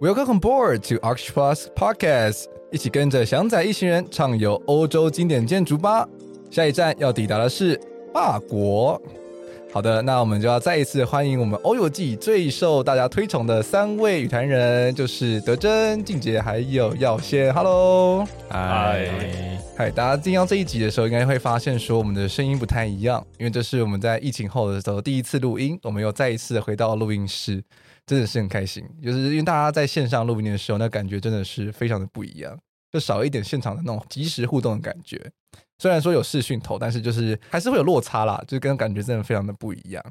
Welcome board to Arch Plus Podcast，一起跟着祥仔一行人畅游欧洲经典建筑吧。下一站要抵达的是法国。好的，那我们就要再一次欢迎我们欧游记最受大家推崇的三位语坛人，就是德珍、静姐还有耀先。Hello，嗨嗨，大家听到这一集的时候，应该会发现说我们的声音不太一样，因为这是我们在疫情后的时候第一次录音，我们又再一次回到录音室，真的是很开心。就是因为大家在线上录音的时候，那感觉真的是非常的不一样，就少一点现场的那种即时互动的感觉。虽然说有视讯头，但是就是还是会有落差啦，就跟感觉真的非常的不一样。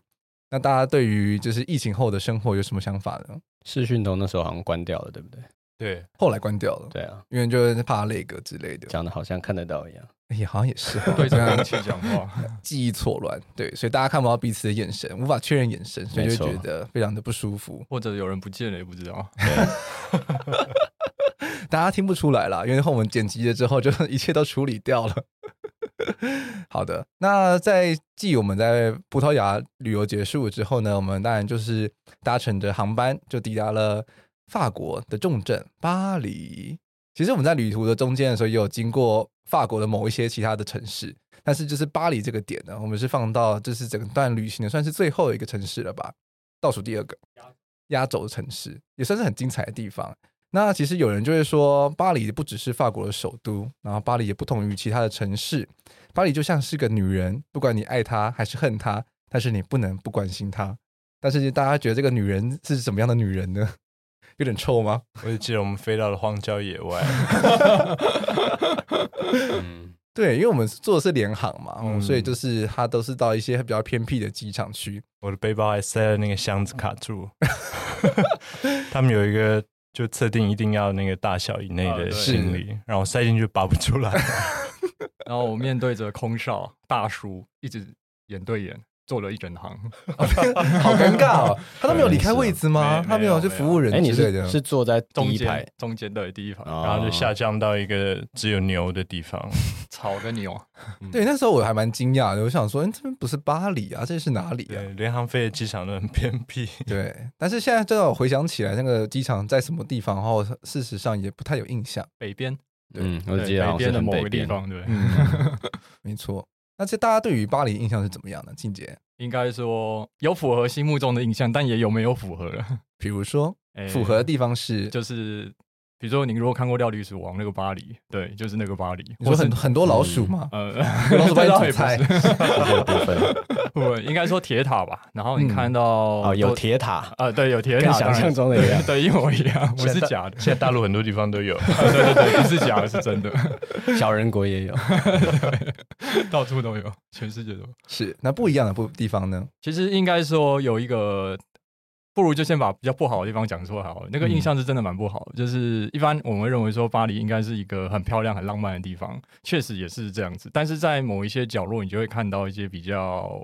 那大家对于就是疫情后的生活有什么想法呢？视讯头那时候好像关掉了，对不对？对，后来关掉了。对啊，因为就是怕那个之类的，讲的好像看得到一样。哎呀，好像也是 对着空气讲话，记忆错乱。对，所以大家看不到彼此的眼神，无法确认眼神，所以就觉得非常的不舒服。或者有人不见了也不知道。大家听不出来啦，因为后我们剪辑了之后，就一切都处理掉了。好的，那在继我们在葡萄牙旅游结束之后呢，我们当然就是搭乘着航班就抵达了法国的重镇巴黎。其实我们在旅途的中间的时候，也有经过法国的某一些其他的城市，但是就是巴黎这个点呢，我们是放到这是整段旅行的算是最后一个城市了吧，倒数第二个压轴的城市，也算是很精彩的地方。那其实有人就会说，巴黎不只是法国的首都，然后巴黎也不同于其他的城市。巴黎就像是个女人，不管你爱她还是恨她，但是你不能不关心她。但是大家觉得这个女人是什么样的女人呢？有点臭吗？我就记得我们飞到了荒郊野外。嗯，对，因为我们做的是联航嘛，嗯，所以就是它都是到一些比较偏僻的机场去。我的背包还塞了那个箱子卡住。他们有一个。就测定一定要那个大小以内的行李，啊、然后塞进去拔不出来，然后我面对着空少大叔，一直眼对眼。坐了一整行，好尴尬哦！他都没有离开位置吗？他没有去服务人之类的。是坐在第一排中间的第一排，然后就下降到一个只有牛的地方，草跟牛。对，那时候我还蛮惊讶的，我想说，这边不是巴黎啊，这是哪里啊？联航飞的机场都很偏僻。对，但是现在正好回想起来，那个机场在什么地方？然后事实上也不太有印象。北边，嗯，我记得北边的某个地方，对，没错。那这大家对于巴黎印象是怎么样的？静姐应该说有符合心目中的印象，但也有没有符合了。比如说，符合的地方是，欸、就是。比如说，你如果看过《料理鼠王》那个巴黎，对，就是那个巴黎。我说很很多老鼠嘛？呃，老鼠在煮菜。部分 不，应该说铁塔吧。然后你看到哦，有铁塔啊，对，有铁塔，跟想象中的一样，对，一模一样，不是假的。现在大陆很多地方都有，对对对，不是假的，是真的。小人国也有，到处都有，全世界都有。是，那不一样的不地方呢？其实应该说有一个。不如就先把比较不好的地方讲出来好了。那个印象是真的蛮不好的，嗯、就是一般我们会认为说巴黎应该是一个很漂亮、很浪漫的地方，确实也是这样子。但是在某一些角落，你就会看到一些比较，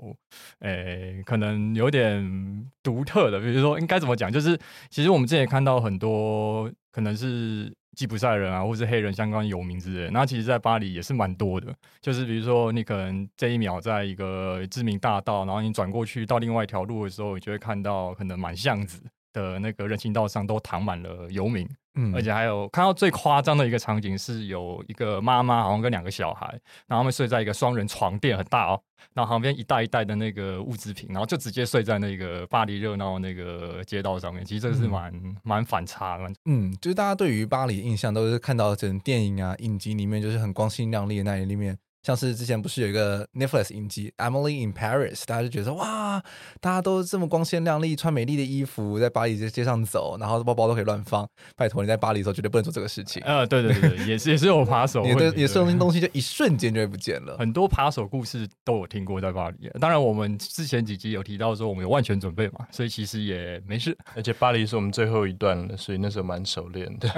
诶、欸，可能有点独特的，比如说应该怎么讲，就是其实我们之前也看到很多可能是。吉普赛人啊，或是黑人相关有名之类，那其实，在巴黎也是蛮多的。就是比如说，你可能这一秒在一个知名大道，然后你转过去到另外一条路的时候，你就会看到可能满巷子的那个人行道上都躺满了游民。嗯，而且还有看到最夸张的一个场景是，有一个妈妈好像跟两个小孩，然后他们睡在一个双人床垫，很大哦，然后旁边一袋一袋的那个物资品，然后就直接睡在那个巴黎热闹那个街道上面。其实这个是蛮蛮、嗯、反差的。嗯，就是大家对于巴黎印象都是看到整电影啊、影集里面就是很光鲜亮丽的那一面。像是之前不是有一个 Netflix 影集《Emily in Paris》，大家就觉得哇，大家都这么光鲜亮丽，穿美丽的衣服，在巴黎街街上走，然后包包都可以乱放。拜托，你在巴黎的时候绝对不能做这个事情。呃，对对对，也是也是有 扒手，你的你的收东西就一瞬间就会不见了。很多扒手故事都有听过在巴黎。当然，我们之前几集有提到说我们有万全准备嘛，所以其实也没事。而且巴黎是我们最后一段了，所以那时候蛮熟练的。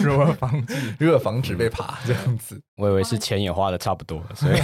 如何防止如何防止被扒这样子？我以为是钱也花的差不多了，所以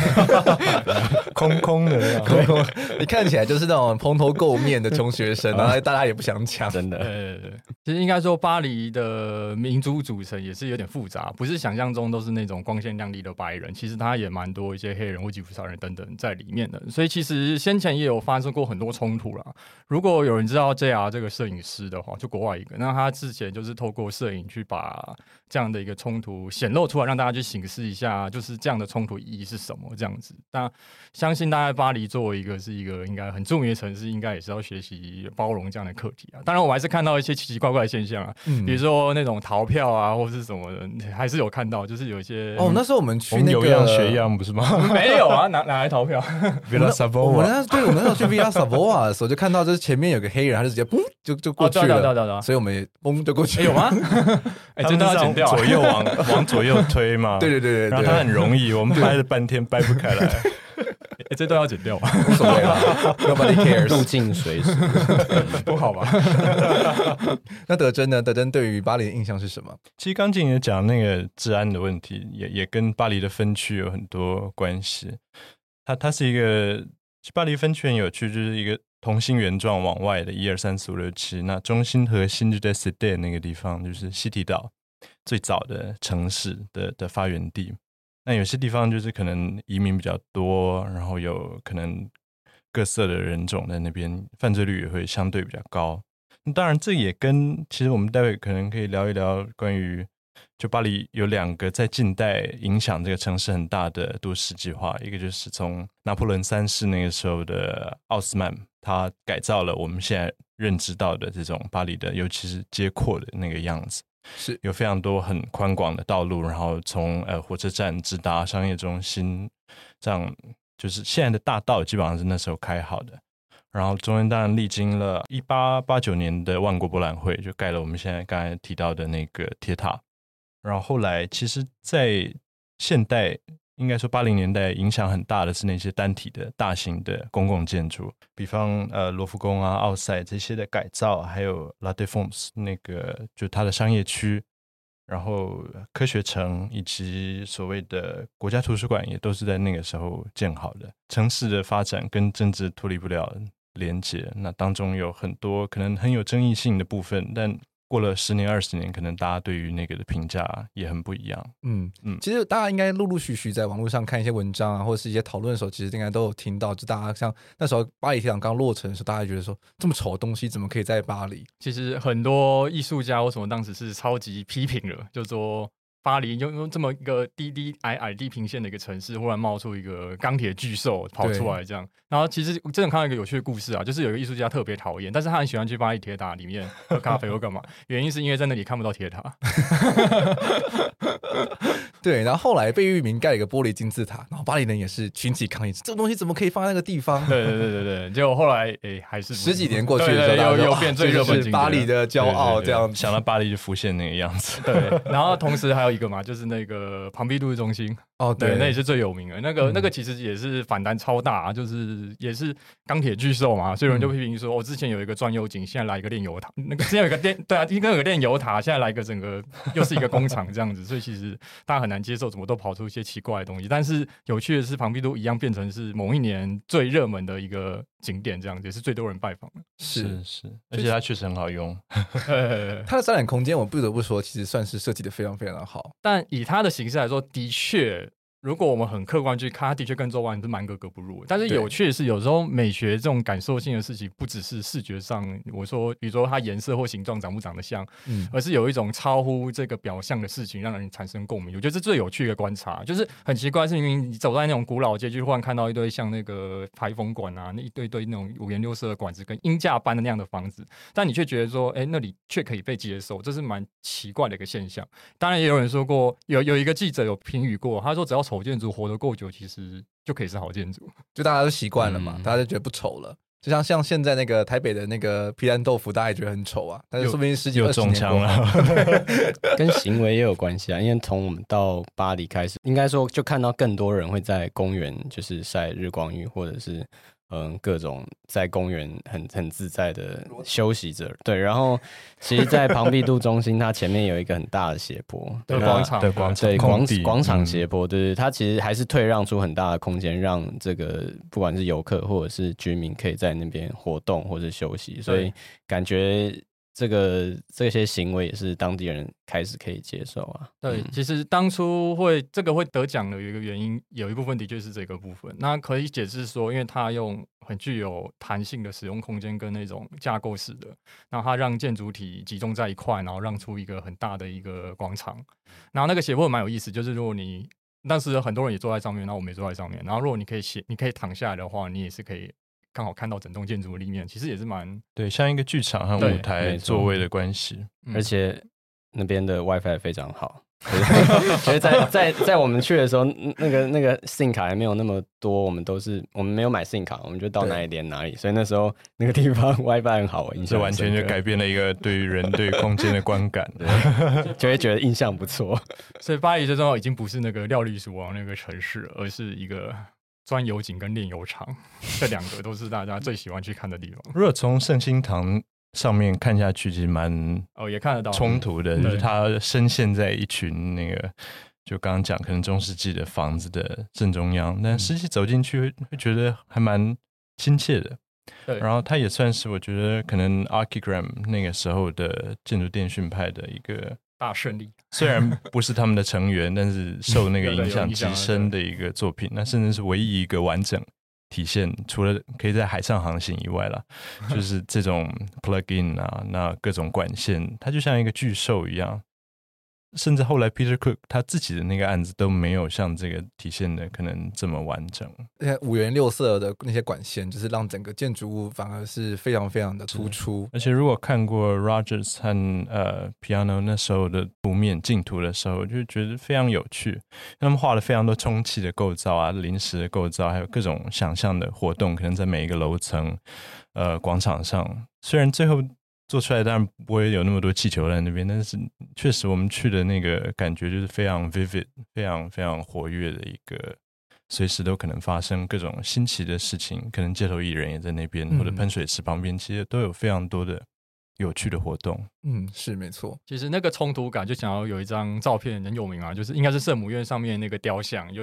空空的，空空。你看起来就是那种蓬头垢面的穷学生，然后大家也不想抢，真的。呃，其实应该说，巴黎的民族组成也是有点复杂，不是想象中都是那种光鲜亮丽的白人，其实他也蛮多一些黑人或吉普赛人等等在里面的。所以其实先前也有发生过很多冲突啦。如果有人知道 JR 这个摄影师的话，就国外一个，那他之前就是透过摄影去把这样的一个冲突显露出来，让大家去省思一下，就是这样的冲突意义是什么？这样子，那相信大家巴黎作为一个是一个应该很著名的城市，应该也是要学习包容这样的课题啊。当然，我还是看到一些奇奇怪怪的现象啊，嗯、比如说那种逃票啊，或是什么的，还是有看到，就是有一些哦，那时候我们去那个有样学样不是吗？没有啊，哪哪来逃票？Villa Savoye，我们那对，我们那时候去 Villa Savoye 的时候，就看到就是前面有个黑人，他就直接嘣就就过去了，哦、对对对对，所以我们也嘣就过去了，有吗？哎，真的要剪掉，左右往往左右推嘛，对对对对，然后它很容易，我们掰了半天掰不开来，哎，这都要剪掉，无所谓了，Nobody cares，入境随俗，不好吧？那德珍呢？德珍对于巴黎的印象是什么？其实刚进也讲那个治安的问题，也也跟巴黎的分区有很多关系。它它是一个巴黎分区很有趣，就是一个。同心圆状往外的，一二三四五六七，那中心核心就在 Cité 那个地方，就是西堤岛最早的城市的的发源地。那有些地方就是可能移民比较多，然后有可能各色的人种在那边，犯罪率也会相对比较高。那当然，这也跟其实我们待会可能可以聊一聊关于。就巴黎有两个在近代影响这个城市很大的都市计划，一个就是从拿破仑三世那个时候的奥斯曼，他改造了我们现在认知到的这种巴黎的，尤其是街廓的那个样子，是有非常多很宽广的道路，然后从呃火车站直达商业中心，这样就是现在的大道基本上是那时候开好的。然后中间当然历经了一八八九年的万国博览会，就盖了我们现在刚才提到的那个铁塔。然后后来，其实，在现代，应该说八零年代影响很大的是那些单体的大型的公共建筑，比方呃罗浮宫啊、奥赛这些的改造，还有 La Défense 那个就它的商业区，然后科学城以及所谓的国家图书馆也都是在那个时候建好的。城市的发展跟政治脱离不了连接，那当中有很多可能很有争议性的部分，但。过了十年二十年，可能大家对于那个的评价也很不一样。嗯嗯，嗯其实大家应该陆陆续续在网络上看一些文章啊，或者是一些讨论的时候，其实应该都有听到，就大家像那时候巴黎铁塔刚落成的时候，大家觉得说这么丑的东西怎么可以在巴黎？其实很多艺术家为什么当时是超级批评了，就说。巴黎用用这么一个低低矮矮地平线的一个城市，忽然冒出一个钢铁巨兽跑出来，这样。然后其实真的看到一个有趣的故事啊，就是有一个艺术家特别讨厌，但是他很喜欢去巴黎铁塔里面喝咖啡或干嘛，原因是因为在那里看不到铁塔。对，然后后来被域名盖了一个玻璃金字塔，然后巴黎人也是群起抗议，这个东西怎么可以放在那个地方？对对对对对，结果后来哎，还是十几年过去的时候，又又变最热门景点，巴黎的骄傲，这样想到巴黎就浮现那个样子。对，然后同时还有一个嘛，就是那个庞毕杜中心。哦，对，那也是最有名的。那个那个其实也是反弹超大，就是也是钢铁巨兽嘛，所以有人就批评说，我之前有一个钻油井，现在来一个炼油塔。那个之前有一个炼，对啊，应该有个炼油塔，现在来一个整个又是一个工厂这样子，所以其实大家很难接受，怎么都跑出一些奇怪的东西。但是有趣的是，庞毕都一样变成是某一年最热门的一个景点，这样子也是最多人拜访的。是是，而且它确实很好用。它的展览空间，我不得不说，其实算是设计的非常非常的好。但以它的形式来说，的确。如果我们很客观去看，它的确跟周围是蛮格格不入。但是有趣的是，有时候美学这种感受性的事情，不只是视觉上，我说，比如说它颜色或形状长不长得像，嗯，而是有一种超乎这个表象的事情，让人产生共鸣。我觉得这是最有趣的观察，就是很奇怪，是明明你走在那种古老街区，忽然看到一堆像那个排风管啊，那一堆堆那种五颜六色的管子，跟鹰架般的那样的房子，但你却觉得说，哎，那里却可以被接受，这是蛮奇怪的一个现象。当然，也有人说过，有有一个记者有评语过，他说只要。丑建筑活得够久，其实就可以是好建筑，就大家都习惯了嘛，嗯、大家就觉得不丑了。就像像现在那个台北的那个皮蛋豆腐，大家也觉得很丑啊，但是说不定十几二十年过了 跟行为也有关系啊。因为从我们到巴黎开始，应该说就看到更多人会在公园就是晒日光浴，或者是嗯，各种在公园很很自在的休息着，对。然后，其实，在庞毕度中心，它前面有一个很大的斜坡，对广场，对广场，对广广场嗯斜坡，对对，它其实还是退让出很大的空间，让这个不管是游客或者是居民，可以在那边活动或者休息，所以感觉。这个这些行为也是当地人开始可以接受啊。对，嗯、其实当初会这个会得奖的有一个原因，有一部分的确是这个部分。那可以解释说，因为它用很具有弹性的使用空间跟那种架构式的，然后它让建筑体集中在一块，然后让出一个很大的一个广场。然后那个斜坡蛮有意思，就是如果你当时很多人也坐在上面，然后我们也坐在上面，然后如果你可以斜，你可以躺下来的话，你也是可以。刚好看到整栋建筑的立面，其实也是蛮对，像一个剧场和舞台座位的关系，而且那边的 WiFi 非常好。所 以在在在我们去的时候，那个那个 SIM 卡还没有那么多，我们都是我们没有买 SIM 卡，我们就到哪里连哪里。所以那时候那个地方 WiFi 很好，这完全就改变了一个对于人对空间的观感，就会觉得印象不错。所以巴黎最重要已经不是那个料理鼠王那个城市，而是一个。钻油井跟炼油厂，这两个都是大家最喜欢去看的地方。如果从圣心堂上面看下去，其实蛮哦，也看得到冲突的，就是它深陷在一群那个，就刚刚讲可能中世纪的房子的正中央，但实际走进去会会觉得还蛮亲切的。对，然后它也算是我觉得可能 Archigram 那个时候的建筑电讯派的一个。大胜利，虽然不是他们的成员，但是受那个 影响极深的一个作品。那甚至是唯一一个完整体现，除了可以在海上航行以外啦，就是这种 plug in 啊，那各种管线，它就像一个巨兽一样。甚至后来，Peter Cook 他自己的那个案子都没有像这个体现的可能这么完整。那五颜六色的那些管线，就是让整个建筑物反而是非常非常的突出。而且如果看过 Rogers 和呃 Piano 那时候的图面镜图的时候，就觉得非常有趣。他们画了非常多充气的构造啊，临时的构造，还有各种想象的活动，可能在每一个楼层、呃广场上。虽然最后。做出来当然不会有那么多气球在那边，但是确实我们去的那个感觉就是非常 vivid、非常非常活跃的一个，随时都可能发生各种新奇的事情。可能街头艺人也在那边，或者喷水池旁边，其实都有非常多的有趣的活动。嗯，是没错。其实那个冲突感，就想要有一张照片很有名啊，就是应该是圣母院上面那个雕像，就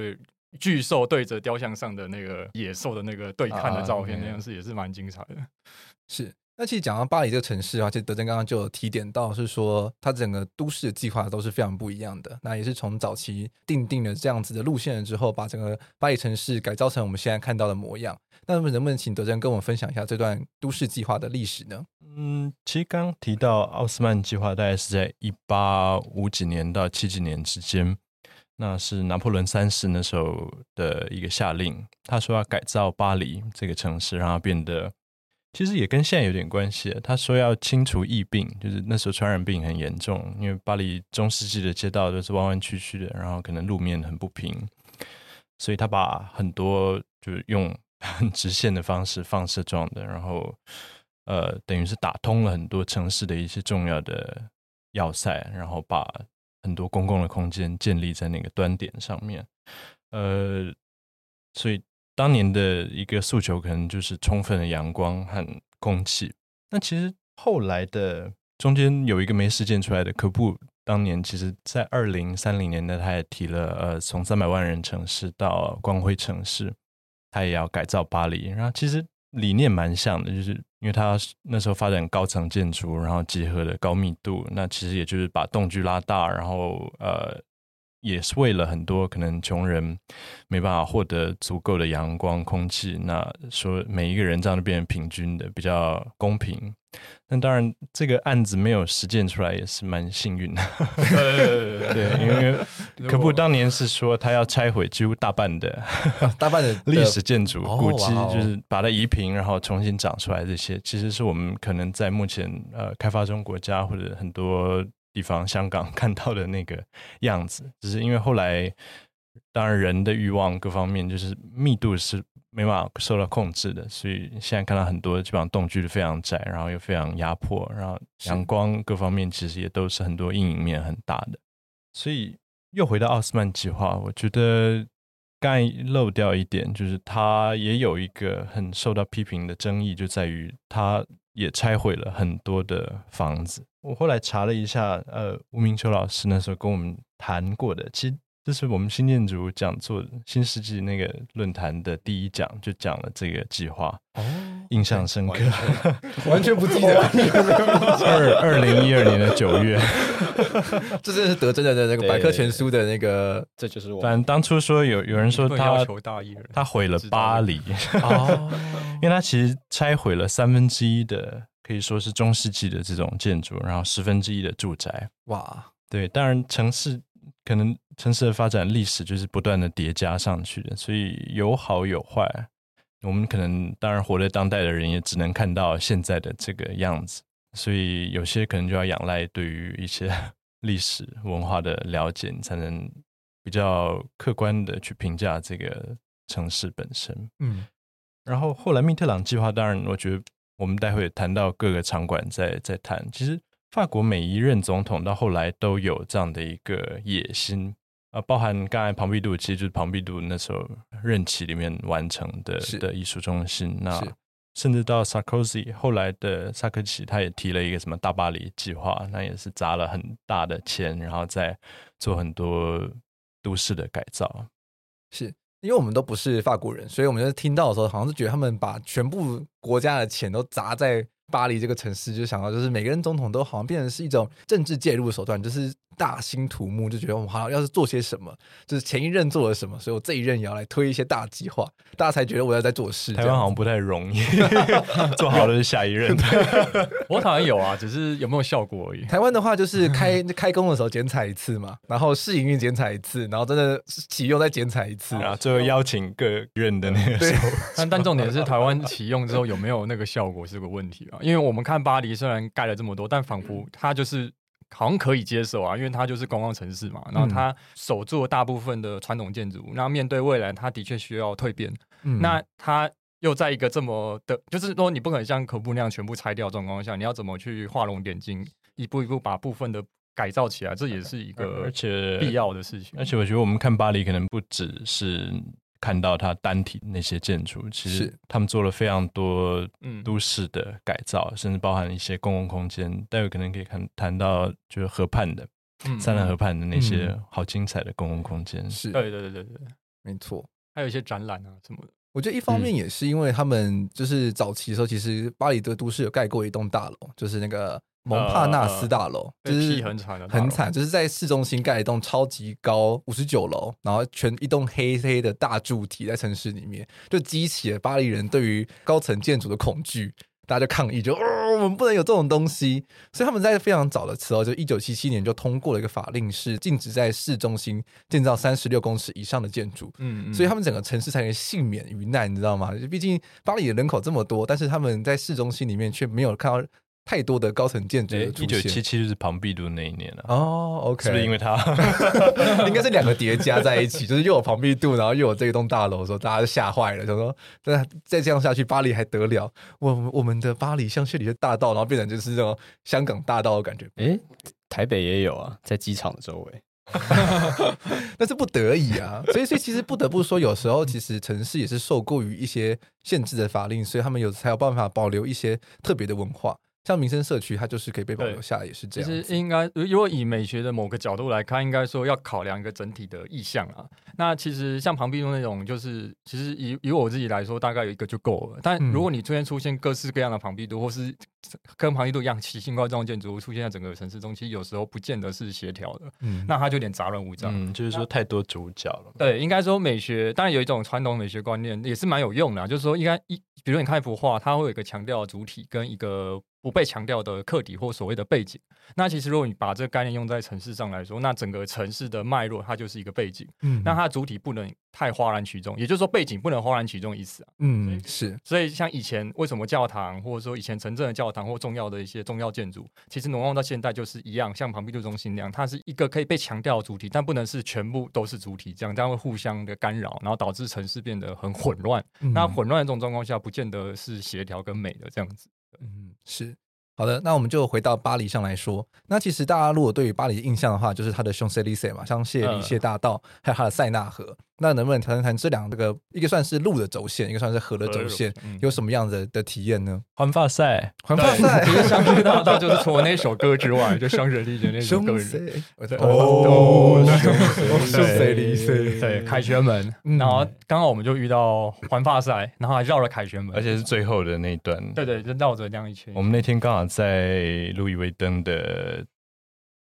巨兽对着雕像上的那个野兽的那个对看的照片，那样是也是蛮精彩的。是。那其实讲到巴黎这个城市啊，其实德珍刚刚就有提点到，是说它整个都市的计划都是非常不一样的。那也是从早期定定了这样子的路线了之后，把整个巴黎城市改造成我们现在看到的模样。那能不能请德珍跟我们分享一下这段都市计划的历史呢？嗯，其实刚提到奥斯曼计划，大概是在一八五几年到七几年之间，那是拿破仑三世那时候的一个下令，他说要改造巴黎这个城市，让它变得。其实也跟现在有点关系。他说要清除疫病，就是那时候传染病很严重，因为巴黎中世纪的街道都是弯弯曲曲的，然后可能路面很不平，所以他把很多就是用很直线的方式放射状的，然后呃，等于是打通了很多城市的一些重要的要塞，然后把很多公共的空间建立在那个端点上面，呃，所以。当年的一个诉求可能就是充分的阳光和空气。那其实后来的中间有一个没实践出来的科布，当年其实在二零三零年代，他也提了，呃，从三百万人城市到光辉城市，他也要改造巴黎。然后其实理念蛮像的，就是因为他那时候发展高层建筑，然后结合了高密度，那其实也就是把动距拉大，然后呃。也是为了很多可能穷人没办法获得足够的阳光、空气，那说每一个人这样就变成平均的，比较公平。那当然，这个案子没有实践出来，也是蛮幸运的。对，因为可布当年是说他要拆毁几乎大半的 大半 的历史建筑，古迹，哦，就是把它移平，然后重新长出来。这些其实是我们可能在目前呃开发中国家或者很多。地方香港 看到的那个样子，只是因为后来，当然人的欲望各方面就是密度是没办法受到控制的，所以现在看到很多基本上动距是非常窄，然后又非常压迫，然后阳光各方面其实也都是很多阴影面很大的。所以又回到奥斯曼计划，我觉得刚才漏掉一点，就是它也有一个很受到批评的争议，就在于它也拆毁了很多的房子。我后来查了一下，呃，吴明秋老师那时候跟我们谈过的，其实。这是我们新建筑讲座新世纪那个论坛的第一讲，就讲了这个计划，哦，印象深刻，完全不记得。二二零一二年的九月，这真的是得真的那个百科全书的那个，这就是我。反正当初说有有人说他他毁了巴黎，哦，因为他其实拆毁了三分之一的可以说是中世纪的这种建筑，然后十分之一的住宅。哇，对，当然城市。可能城市的发展历史就是不断的叠加上去的，所以有好有坏。我们可能当然活在当代的人也只能看到现在的这个样子，所以有些可能就要仰赖对于一些 历史文化的了解，你才能比较客观的去评价这个城市本身。嗯，然后后来密特朗计划，当然我觉得我们待会谈到各个场馆再再谈，其实。法国每一任总统到后来都有这样的一个野心啊，包含刚才庞毕度，其实就是庞毕度那时候任期里面完成的的艺术中心。那甚至到萨科齐后来的萨科齐，他也提了一个什么大巴黎计划，那也是砸了很大的钱，然后再做很多都市的改造。是因为我们都不是法国人，所以我们就听到的时候，好像是觉得他们把全部国家的钱都砸在。巴黎这个城市，就想到就是每个人总统都好像变成是一种政治介入的手段，就是大兴土木，就觉得我们好像要是做些什么，就是前一任做了什么，所以我这一任也要来推一些大计划，大家才觉得我要在做事。台湾好像不太容易做好的是下一任，我好像有啊，只是有没有效果而已。台湾的话就是开开工的时候剪彩一次嘛，然后试营运剪彩一次，然后真的启用再剪彩一次，然后最后邀请各任的那个时候。但但重点是台湾启用之后有没有那个效果是个问题啊。因为我们看巴黎，虽然盖了这么多，但仿佛它就是好像可以接受啊，因为它就是观光城市嘛。然后它守住了大部分的传统建筑，那面对未来，它的确需要蜕变。嗯、那它又在一个这么的，就是说你不可能像可布那样全部拆掉状况下，你要怎么去画龙点睛，一步一步把部分的改造起来？这也是一个而且必要的事情。而且我觉得我们看巴黎，可能不只是。看到它单体那些建筑，其实他们做了非常多都市的改造，嗯、甚至包含一些公共空间。待会可能可以看谈到，就是河畔的，嗯、三兰河畔的那些好精彩的公共空间。是，对对对对对，没错。还有一些展览啊什么的。我觉得一方面也是因为他们就是早期的时候，其实巴黎的都市有盖过一栋大楼，就是那个。蒙帕纳斯大楼、呃、就是很惨，很惨，就是在市中心盖一栋超级高五十九楼，然后全一栋黑黑的大柱体在城市里面，就激起了巴黎人对于高层建筑的恐惧，大家就抗议，就哦，我们不能有这种东西。所以他们在非常早的时候，就一九七七年就通过了一个法令，是禁止在市中心建造三十六公尺以上的建筑。嗯，嗯，所以他们整个城市才能幸免于难，你知道吗？毕竟巴黎的人口这么多，但是他们在市中心里面却没有看到。太多的高层建筑。一九七七就是庞毕度那一年了。哦，OK，是不是因为他？应该是两个叠加在一起，就是又有庞毕度，然后又有这栋大楼的时候，大家就吓坏了，想说：再再这样下去，巴黎还得了？我我们的巴黎香榭里的大道，然后变成就是这种香港大道的感觉。诶，台北也有啊，在机场的周围。那是不得已啊，所以所以其实不得不说，有时候其实城市也是受过于一些限制的法令，所以他们有才有办法保留一些特别的文化。像民生社区，它就是可以被保留下来，也是这样。其实应该，如果以美学的某个角度来看，应该说要考量一个整体的意向啊。那其实像庞毕度那种，就是其实以以我自己来说，大概有一个就够了。但如果你突然出现各式各样的庞毕度，或是跟庞毕度一样奇形怪状建筑物出现在整个城市中，其实有时候不见得是协调的。嗯，那它就有点杂乱无章。嗯，就是说太多主角了。对，应该说美学，当然有一种传统美学观念也是蛮有用的，就是说应该一，比如你看一幅画，它会有一个强调主体跟一个。不被强调的客体或所谓的背景，那其实如果你把这个概念用在城市上来说，那整个城市的脉络它就是一个背景，嗯，那它的主体不能太哗然取中，也就是说背景不能哗然取宠的意思啊，嗯，是，所以像以前为什么教堂或者说以前城镇的教堂或重要的一些重要建筑，其实挪用到现代就是一样，像庞毕度中心那样，它是一个可以被强调的主体，但不能是全部都是主体，这样这样会互相的干扰，然后导致城市变得很混乱。嗯，那混乱的这种状况下，不见得是协调跟美的这样子，嗯，是。好的，那我们就回到巴黎上来说。那其实大家如果对于巴黎的印象的话，就是它的香榭丽舍嘛，香榭丽舍大道，还有它的塞纳河。那能不能谈谈这两个，一个算是路的轴线，一个算是河的轴线，嗯、有什么样的的体验呢？环法赛，环法赛，其实相对大道就是除了那首歌之外，就双人力的那首歌。哦，对对，凯旋门。然后刚好我们就遇到环法赛，然后还绕了凯旋门，而且是最后的那一段。对对，就绕着这样一圈。我们那天刚好在路易威登的。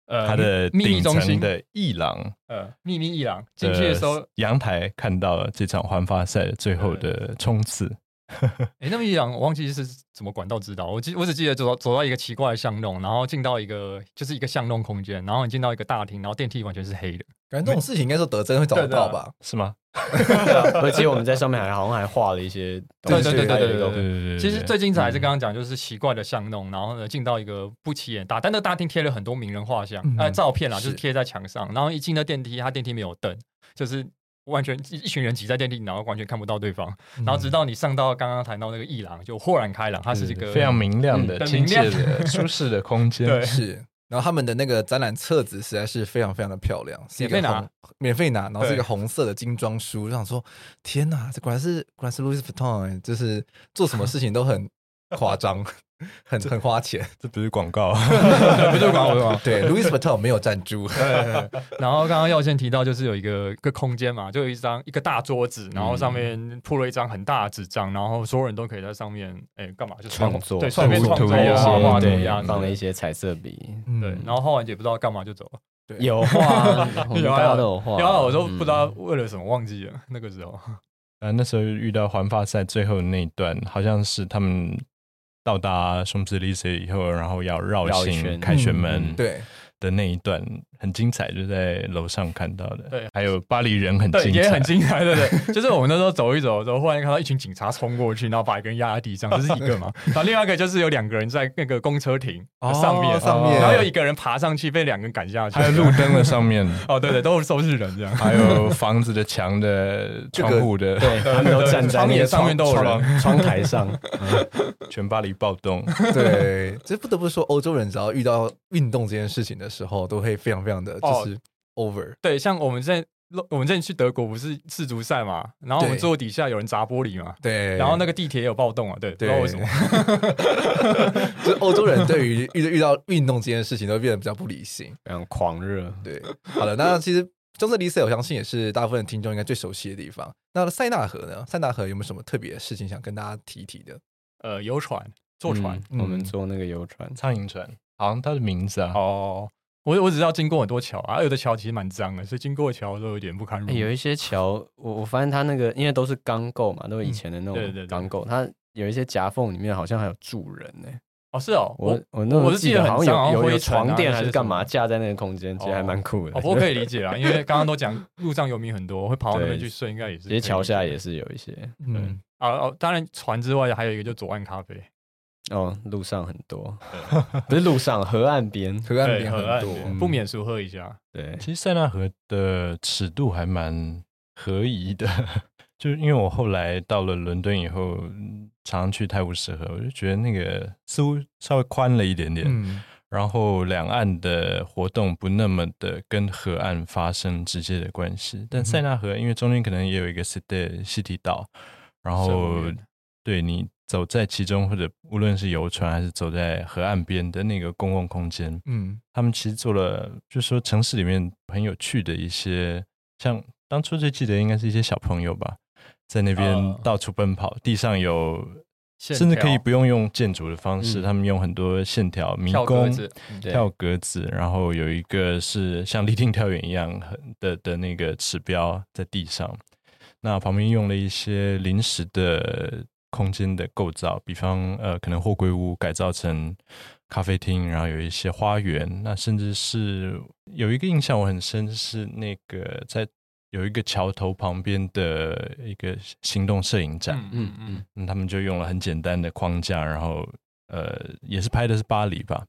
呃，它的秘密中心的一廊，呃，秘密一廊进去的时候，阳台看到了这场环法赛的最后的冲刺。哎、欸，那么艺廊我忘记是怎么管道知道，我记我只记得走到走到一个奇怪的巷弄，然后进到一个就是一个巷弄空间，然后你进到一个大厅，然后电梯完全是黑的。感觉这种事情应该说德真会找得到吧？是吗？而且我们在上面还好像还画了一些东西。对对对对对对，对，其实最精彩还是刚刚讲，就是奇怪的巷弄，然后呢进到一个不起眼大，但那大厅贴了很多名人画像、呃照片啊，就是贴在墙上。然后一进到电梯，它电梯没有灯，就是完全一群人挤在电梯，然后完全看不到对方。然后直到你上到刚刚谈到那个艺廊，就豁然开朗，它是一个非常明亮的、亲切的、舒适的空间。对，是。然后他们的那个展览册子实在是非常非常的漂亮，免费拿，免费拿，然后是一个红色的精装书，就想说，天哪，这果然是果然是 Louis Vuitton，就是做什么事情都很夸张。很很花钱，这不是广告，不是广告？对，Louis Vuitton 没有赞助。然后刚刚耀先提到，就是有一个一个空间嘛，就有一张一个大桌子，然后上面铺了一张很大的纸张，然后所有人都可以在上面，哎，干嘛？就创作，对，随便创作画画对，放了一些彩色笔，对，然后画完也不知道干嘛就走了。对，有画，有画都有画，有啊，我都不知道为了什么忘记了那个时候。呃，那时候遇到环法赛最后那一段，好像是他们。到达松子丽舍以后，然后要绕行凯旋门，对的那一段。很精彩，就在楼上看到的。对，还有巴黎人很精彩，也很精彩，对对。就是我们那时候走一走的时候，忽然看到一群警察冲过去，然后把一个人压在地上，这是一个嘛。然后另外一个就是有两个人在那个公车亭上面，上面，然后有一个人爬上去，被两个人赶下去。还有路灯的上面，哦，对对，都是都是人这样。还有房子的墙的窗户的，对，他们都站在那个上面都有人，窗台上，全巴黎暴动。对，这不得不说，欧洲人只要遇到运动这件事情的时候，都会非常非常的就是。over 对，像我们在我们之前去德国不是世足赛嘛，然后我们坐底下有人砸玻璃嘛，对，然后那个地铁也有暴动啊，对，对不知道为什么，就欧洲人对于遇遇到运动这件事情都会变得比较不理性，非常狂热。对，好了，那其实中色丽舍我相信也是大部分听众应该最熟悉的地方。那塞纳河呢？塞纳河有没有什么特别的事情想跟大家提一提的？呃，游船，坐船，嗯、我们坐那个游船，苍蝇船，好像它的名字啊，哦。我我只知道经过很多桥啊，有的桥其实蛮脏的，所以经过桥都有点不堪入目。欸、有一些桥，我我发现它那个因为都是钢构嘛，都是以前的那种钢构，它有一些夹缝里面好像还有住人呢、欸。哦，是哦，我我那我是记得好像有有有床垫还是干嘛架在那个空间，其实还蛮酷的。哦，我可以理 解啊，因为刚刚都讲路上游民很多，会跑到那边去睡，应该也是。其实桥下也是有一些，嗯啊哦，当然船之外还有一个就左岸咖啡。哦，路上很多，不是路上，河岸边，河岸边很多，不免俗喝一下。对，其实塞纳河的尺度还蛮合宜的，就是因为我后来到了伦敦以后，常常去泰晤士河，我就觉得那个似乎稍微宽了一点点，嗯、然后两岸的活动不那么的跟河岸发生直接的关系。但塞纳河因为中间可能也有一个西堤道，然后对你。走在其中，或者无论是游船还是走在河岸边的那个公共空间，嗯，他们其实做了，就是说城市里面很有趣的一些，像当初最记得应该是一些小朋友吧，在那边到处奔跑，呃、地上有甚至可以不用用建筑的方式，嗯、他们用很多线条迷宫、跳格子，跳格子，然后有一个是像立定跳远一样的的那个指标在地上，那旁边用了一些临时的。空间的构造，比方呃，可能货柜屋改造成咖啡厅，然后有一些花园。那甚至是有一个印象我很深，是那个在有一个桥头旁边的一个行动摄影展。嗯嗯嗯，嗯，他们就用了很简单的框架，然后呃，也是拍的是巴黎吧。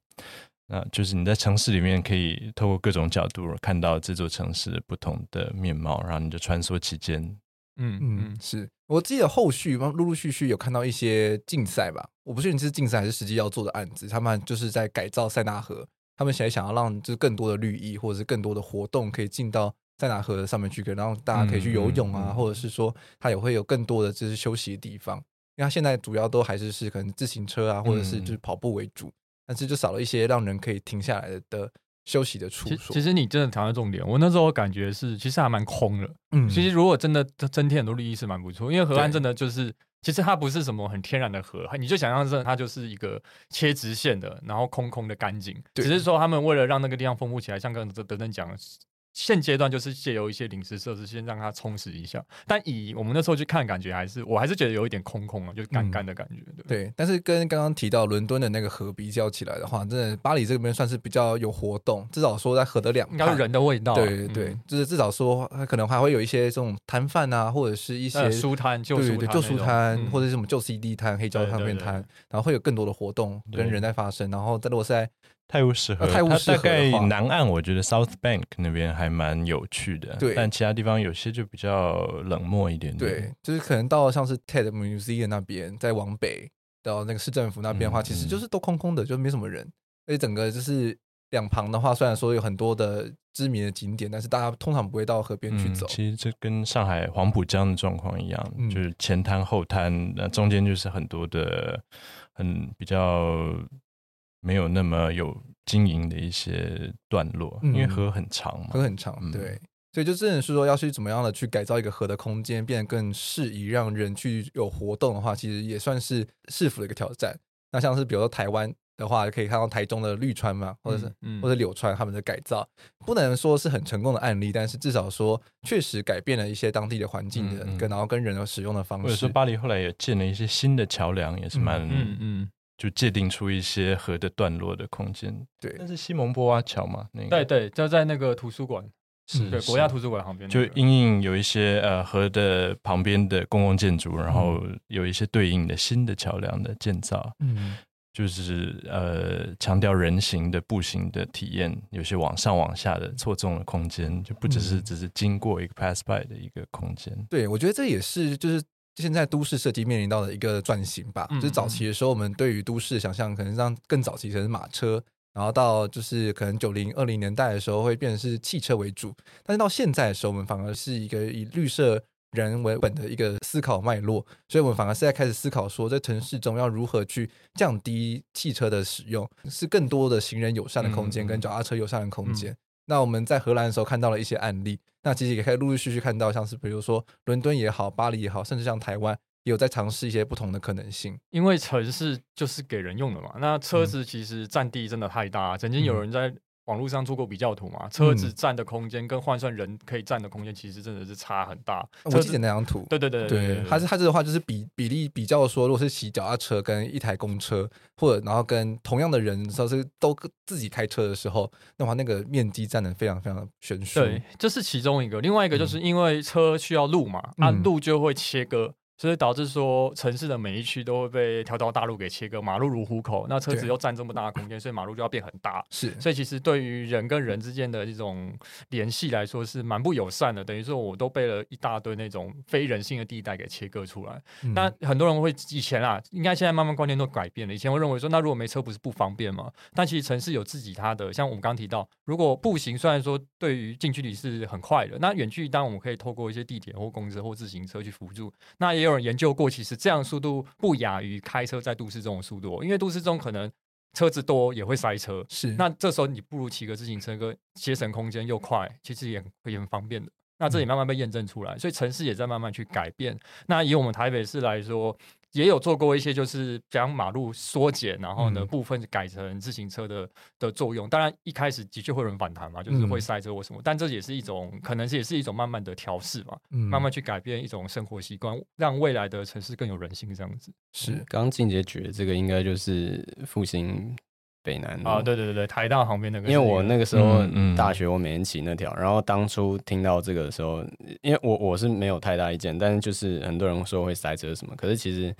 那就是你在城市里面可以透过各种角度看到这座城市不同的面貌，然后你就穿梭其间。嗯嗯，是我记得后续陆陆续续有看到一些竞赛吧，我不确定是竞赛还是实际要做的案子，他们就是在改造塞纳河，他们现在想要让就是更多的绿意或者是更多的活动可以进到塞纳河上面去，然后大家可以去游泳啊，嗯嗯嗯或者是说它也会有更多的就是休息的地方。因为它现在主要都还是是可能自行车啊，或者是就是跑步为主，但是就少了一些让人可以停下来的。的休息的处所。其实你真的谈到重点，我那时候感觉是其实还蛮空的。嗯，其实如果真的增添很多绿意是蛮不错，因为河岸真的就是，其实它不是什么很天然的河，你就想象是它就是一个切直线的，然后空空的干净。只是说他们为了让那个地方丰富起来，像刚刚德登讲的。现阶段就是借由一些临时设施，先让它充实一下。但以我们那时候去看，感觉还是我还是觉得有一点空空啊，就是干干的感觉。对，对，但是跟刚刚提到伦敦的那个河比较起来的话，真的巴黎这边算是比较有活动，至少说在河的两边，应该是人的味道、啊。对对对，嗯、就是至少说可能还会有一些这种摊贩啊，或者是一些书摊、旧书摊、旧书摊，或者是什么旧 CD 摊、黑胶唱片摊，然后会有更多的活动跟人在发生。然后在如果是在泰晤士河，泰晤士河大概南岸，我觉得 South Bank 那边还蛮有趣的。对，但其他地方有些就比较冷漠一点点。对，就是可能到像是 Tate Museum 那边，再往北到那个市政府那边的话，嗯、其实就是都空空的，就没什么人。而且整个就是两旁的话，虽然说有很多的知名的景点，但是大家通常不会到河边去走。嗯、其实这跟上海黄浦江的状况一样，嗯、就是前滩后滩，那中间就是很多的很比较。没有那么有经营的一些段落，嗯、因为河很长嘛，河很长，嗯、对，所以就真的是说，要去怎么样的去改造一个河的空间，变得更适宜让人去有活动的话，其实也算是市府的一个挑战。那像是比如说台湾的话，可以看到台中的绿川嘛，或者是、嗯嗯、或者柳川他们的改造，不能说是很成功的案例，但是至少说确实改变了一些当地的环境的，跟、嗯嗯、然后跟人的使用的方式。或者说巴黎后来也建了一些新的桥梁，也是蛮嗯嗯。嗯就界定出一些河的段落的空间，对，那是西蒙波瓦桥嘛？那个对对，就在那个图书馆，是对国家图书馆旁边、那个，就因应有一些呃河的旁边的公共建筑，然后有一些对应的新的桥梁的建造，嗯，就是呃强调人行的步行的体验，有些往上往下的错综的空间，就不只是只是经过一个 pass by 的一个空间。对，我觉得这也是就是。现在都市设计面临到的一个转型吧，就是早期的时候，我们对于都市的想象可能让更早期可能是马车，然后到就是可能九零二零年代的时候会变成是汽车为主，但是到现在的时候，我们反而是一个以绿色人为本的一个思考脉络，所以我们反而是在开始思考说，在城市中要如何去降低汽车的使用，是更多的行人友善的空间跟脚踏车友善的空间。那我们在荷兰的时候看到了一些案例，那其实也可以陆陆续续看到，像是比如说伦敦也好，巴黎也好，甚至像台湾也有在尝试一些不同的可能性。因为城市就是给人用的嘛，那车子其实占地真的太大，曾经有人在。网络上做过比较图嘛？车子占的空间跟换算人可以占的空间，其实真的是差很大。我记得那张图，对对对对，它是它这的话就是比比例比较说，如果是骑脚踏车跟一台公车，或者然后跟同样的人说是都自己开车的时候，那话那个面积占的非常非常悬殊。对，这是其中一个。另外一个就是因为车需要路嘛，那、嗯啊、路就会切割。所以导致说，城市的每一区都会被条条大路给切割，马路如虎口，那车子又占这么大的空间，所以马路就要变很大。是，所以其实对于人跟人之间的这种联系来说是蛮不友善的。等于说，我都被了一大堆那种非人性的地带给切割出来。那、嗯、很多人会以前啊，应该现在慢慢观念都改变了。以前会认为说，那如果没车不是不方便吗？但其实城市有自己它的，像我们刚刚提到，如果步行虽然说对于近距离是很快的，那远距离当然我们可以透过一些地铁或公车或自行车去辅助。那也有人研究过，其实。这样速度不亚于开车在都市中的速度，因为都市中可能车子多也会塞车，是。那这时候你不如骑个自行车，个节省空间又快，其实也也很方便的。那这也慢慢被验证出来，所以城市也在慢慢去改变。那以我们台北市来说，也有做过一些，就是将马路缩减，然后呢部分改成自行车的的作用。当然一开始的确会有人反弹嘛，就是会塞车或什么，但这也是一种可能是也是一种慢慢的调试嘛，慢慢去改变一种生活习惯，让未来的城市更有人性这样子。是，刚刚静姐举的这个应该就是复兴北南啊，对对对对，台大旁边那个，因为我那个时候大学我每天骑那条，然后当初听到这个的时候，因为我我是没有太大意见，但是就是很多人说会塞车什么，可是其实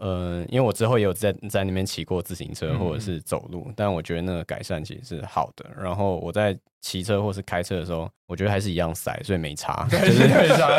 呃，因为我之后也有在在那边骑过自行车或者是走路，嗯、但我觉得那个改善其实是好的。然后我在骑车或是开车的时候，我觉得还是一样塞，所以没差，就是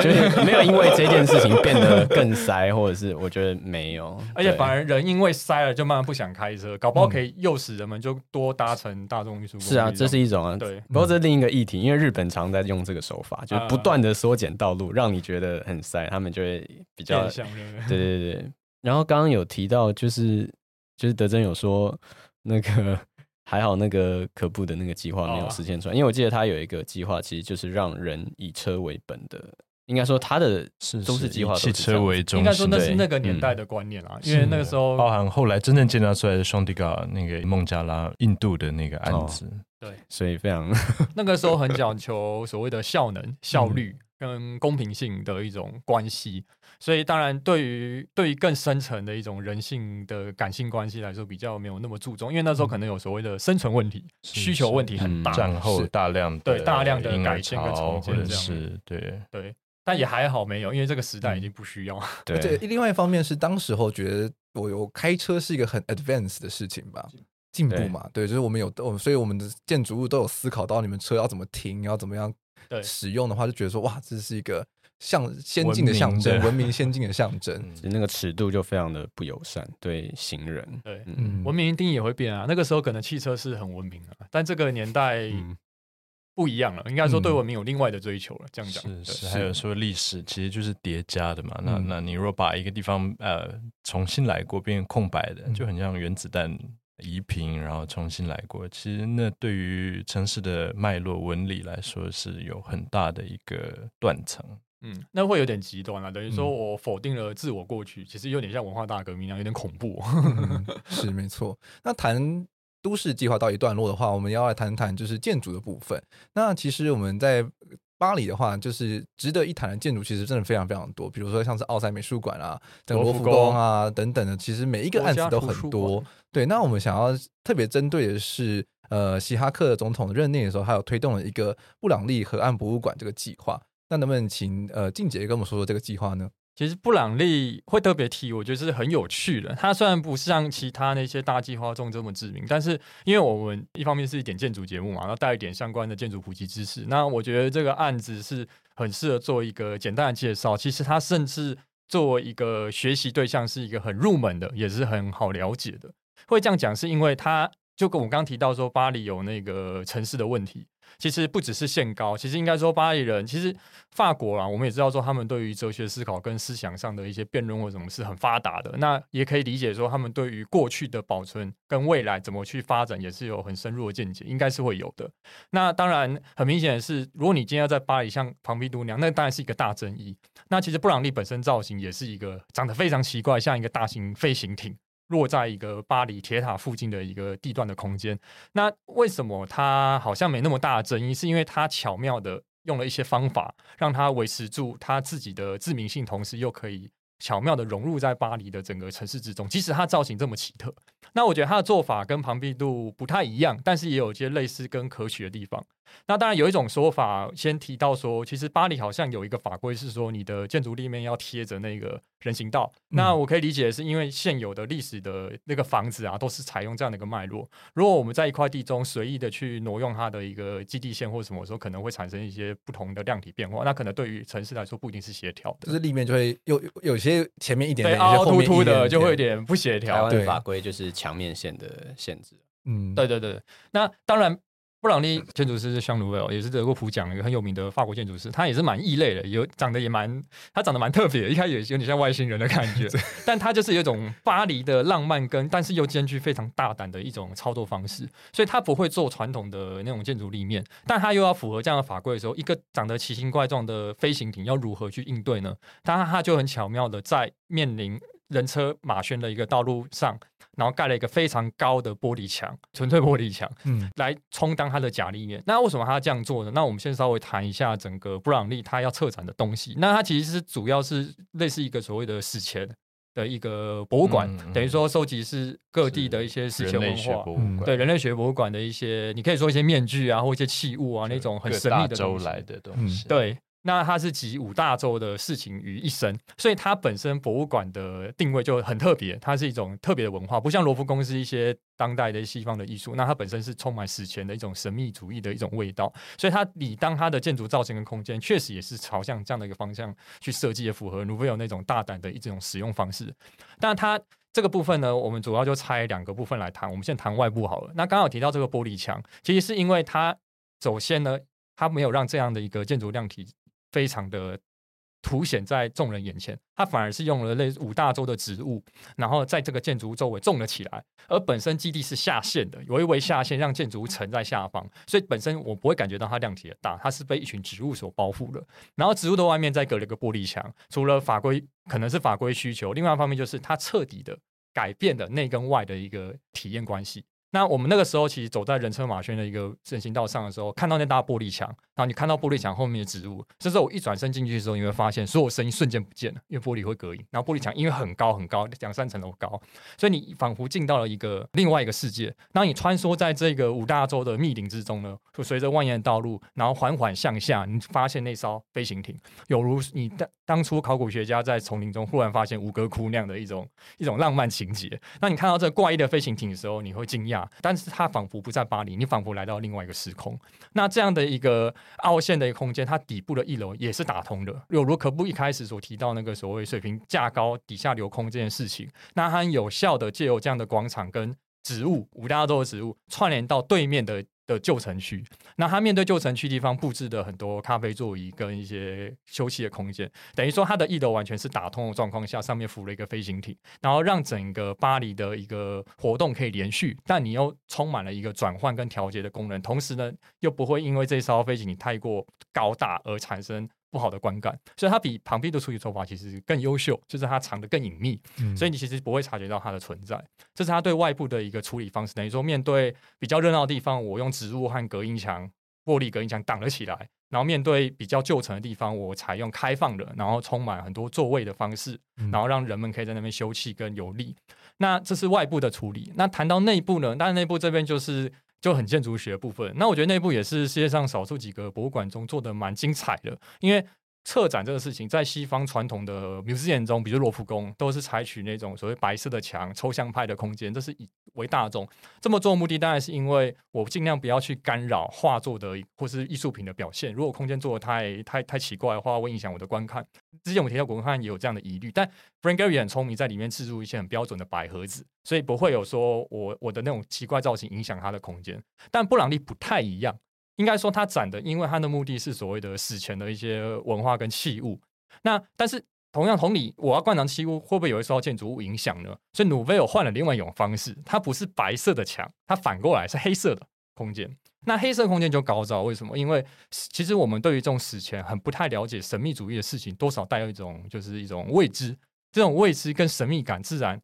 就是没有因为这件事情变得更塞，或者是我觉得没有，而且反而人因为塞了就慢慢不想开车，搞不好可以诱使人们就多搭乘大众运输。是啊，这是一种啊，对。不过这是另一个议题，因为日本常在用这个手法，就是不断的缩减道路，让你觉得很塞，他们就会比较对对对对。然后刚刚有提到，就是就是德珍有说那个还好，那个可布的那个计划没有实现出来，哦、因为我记得他有一个计划，其实就是让人以车为本的，应该说他的都是计划是汽车为中心，应该说那是那个年代的观念啊，因为那个时候包含后来真正建造出来的兄弟港那个孟加拉印度的那个案子，哦、对，所以非常那个时候很讲求所谓的效能、效率跟公平性的一种关系。所以，当然，对于对于更深层的一种人性的感性关系来说，比较没有那么注重，因为那时候可能有所谓的生存问题、需求问题很大，战后大量对大量的改建跟重建这样，对对，但也还好没有，因为这个时代已经不需要。对，而且另外一方面是当时候觉得我有开车是一个很 advanced 的事情吧，进步嘛，对，就是我们有，所以我们的建筑物都有思考到你们车要怎么停，要怎么样使用的话，就觉得说哇，这是一个。像先进的象征，文明先进的象征，那个尺度就非常的不友善，对行人。对，嗯，文明定义也会变啊。那个时候可能汽车是很文明的，但这个年代不一样了。应该说对文明有另外的追求了。这样讲是是，还有说历史其实就是叠加的嘛。那那你若把一个地方呃重新来过，变成空白的，就很像原子弹移平，然后重新来过。其实那对于城市的脉络纹理来说，是有很大的一个断层。嗯，那会有点极端了，等于说我否定了自我过去，嗯、其实有点像文化大革命一样，有点恐怖。嗯、是没错。那谈都市计划到一段落的话，我们要来谈谈就是建筑的部分。那其实我们在巴黎的话，就是值得一谈的建筑，其实真的非常非常多。比如说像是奥赛美术馆啊、罗浮宫啊等等的，其实每一个案子都很多。对，那我们想要特别针对的是，呃，希哈克总统任内的时候，还有推动了一个布朗利河岸博物馆这个计划。那能不能请呃静姐跟我们说说这个计划呢？其实布朗利会特别提，我觉得是很有趣的。它虽然不是像其他那些大计划中这么知名，但是因为我们一方面是一点建筑节目嘛，然后带一点相关的建筑普及知识。那我觉得这个案子是很适合做一个简单的介绍。其实它甚至作为一个学习对象，是一个很入门的，也是很好了解的。会这样讲，是因为它就跟我刚刚提到说，巴黎有那个城市的问题。其实不只是限高，其实应该说巴黎人，其实法国啊，我们也知道说他们对于哲学思考跟思想上的一些辩论或什么是很发达的。那也可以理解说，他们对于过去的保存跟未来怎么去发展，也是有很深入的见解，应该是会有的。那当然，很明显的是，如果你今天要在巴黎像庞毕度那样，那当然是一个大争议。那其实布朗利本身造型也是一个长得非常奇怪，像一个大型飞行艇。落在一个巴黎铁塔附近的一个地段的空间，那为什么它好像没那么大的争议？是因为它巧妙的用了一些方法，让它维持住它自己的知名性，同时又可以巧妙的融入在巴黎的整个城市之中。即使它造型这么奇特，那我觉得他的做法跟庞毕度不太一样，但是也有一些类似跟可取的地方。那当然有一种说法，先提到说，其实巴黎好像有一个法规是说，你的建筑立面要贴着那个人行道。嗯、那我可以理解的是，因为现有的历史的那个房子啊，都是采用这样的一个脉络。如果我们在一块地中随意的去挪用它的一个基地线或什么时候，可能会产生一些不同的量体变化。那可能对于城市来说，不一定是协调的。就是立面就会有有些前面一点，点，对，凹凹凸凸的，就会有点不协调。台湾法规就是墙面线的限制。嗯，对对对。那当然。布朗利建筑师是香努尔，也是得过普奖一个很有名的法国建筑师。他也是蛮异类的，有长得也蛮，他长得蛮特别，一开始有点像外星人的感觉。但他就是有一种巴黎的浪漫跟，但是又兼具非常大胆的一种操作方式。所以他不会做传统的那种建筑立面，但他又要符合这样的法规的时候，一个长得奇形怪状的飞行艇要如何去应对呢？当然，他就很巧妙的在面临人车马喧的一个道路上。然后盖了一个非常高的玻璃墙，纯粹玻璃墙，嗯，来充当它的假立面。那为什么他要这样做呢？那我们先稍微谈一下整个布朗利他要策展的东西。那它其实是主要是类似一个所谓的史前的一个博物馆，嗯、等于说收集是各地的一些史前文化，对人类学博物馆的一些，你可以说一些面具啊，或一些器物啊，那种很神秘的东西。来的东西，对。那它是集五大洲的事情于一身，所以它本身博物馆的定位就很特别，它是一种特别的文化，不像罗浮宫是一些当代的西方的艺术，那它本身是充满史前的一种神秘主义的一种味道，所以它理当它的建筑造型跟空间确实也是朝向这样的一个方向去设计，也符合卢浮有那种大胆的一种使用方式。但它这个部分呢，我们主要就拆两个部分来谈，我们先谈外部好了。那刚好提到这个玻璃墙，其实是因为它首先呢，它没有让这样的一个建筑量体。非常的凸显在众人眼前，它反而是用了类似五大洲的植物，然后在这个建筑周围种了起来。而本身基地是下陷的，有一微下陷让建筑物沉在下方，所以本身我不会感觉到它量体的大，它是被一群植物所包覆了。然后植物的外面再隔了一个玻璃墙，除了法规可能是法规需求，另外一方面就是它彻底的改变了内跟外的一个体验关系。那我们那个时候其实走在人车马喧的一个人行道上的时候，看到那大玻璃墙，然后你看到玻璃墙后面的植物，这时候我一转身进去的时候，你会发现所有声音瞬间不见了，因为玻璃会隔音。然后玻璃墙因为很高很高，两三层楼高，所以你仿佛进到了一个另外一个世界。当你穿梭在这个五大洲的密林之中呢，就随着蜿蜒的道路，然后缓缓向下，你发现那艘飞行艇，有如你当当初考古学家在丛林中忽然发现吴哥窟那样的一种一种浪漫情节。当你看到这怪异的飞行艇的时候，你会惊讶，但是它仿佛不在巴黎，你仿佛来到另外一个时空。那这样的一个凹陷的一个空间，它底部的一楼也是打通的。有如可布一开始所提到那个所谓水平架高底下留空这件事情，那它有效的借由这样的广场跟植物，五大洲的植物串联到对面的。的旧城区，那他面对旧城区地方布置的很多咖啡座椅跟一些休息的空间，等于说他的一楼完全是打通的状况下，上面浮了一个飞行艇，然后让整个巴黎的一个活动可以连续，但你又充满了一个转换跟调节的功能，同时呢又不会因为这艘飞行艇太过高大而产生。不好的观感，所以它比庞毕的处理手法其实更优秀，就是它藏得更隐秘，嗯、所以你其实不会察觉到它的存在。这是它对外部的一个处理方式，等于说面对比较热闹的地方，我用植物和隔音墙、玻璃隔音墙挡了起来，然后面对比较旧城的地方，我采用开放的，然后充满很多座位的方式，然后让人们可以在那边休憩跟游历。嗯、那这是外部的处理。那谈到内部呢？当然内部这边就是。就很建筑学部分，那我觉得内部也是世界上少数几个博物馆中做的蛮精彩的，因为。策展这个事情，在西方传统的 museum 中，比如罗浮宫，都是采取那种所谓白色的墙、抽象派的空间，这是以为大众。这么做的目的，当然是因为我尽量不要去干扰画作的或是艺术品的表现。如果空间做的太太太奇怪的话，会影响我的观看。之前我提到古根汉也有这样的疑虑，但 Frank Gehry 很聪明，在里面置入一些很标准的白盒子，所以不会有说我我的那种奇怪造型影响它的空间。但布朗利不太一样。应该说，他展的，因为他的目的是所谓的史前的一些文化跟器物。那但是同样同理，我要观赏器物，会不会有一受到建筑物影响呢？所以，Nouveau 换了另外一种方式，它不是白色的墙，它反过来是黑色的空间。那黑色空间就高招，为什么？因为其实我们对于这种史前很不太了解神秘主义的事情，多少带有一种就是一种未知，这种未知跟神秘感自然。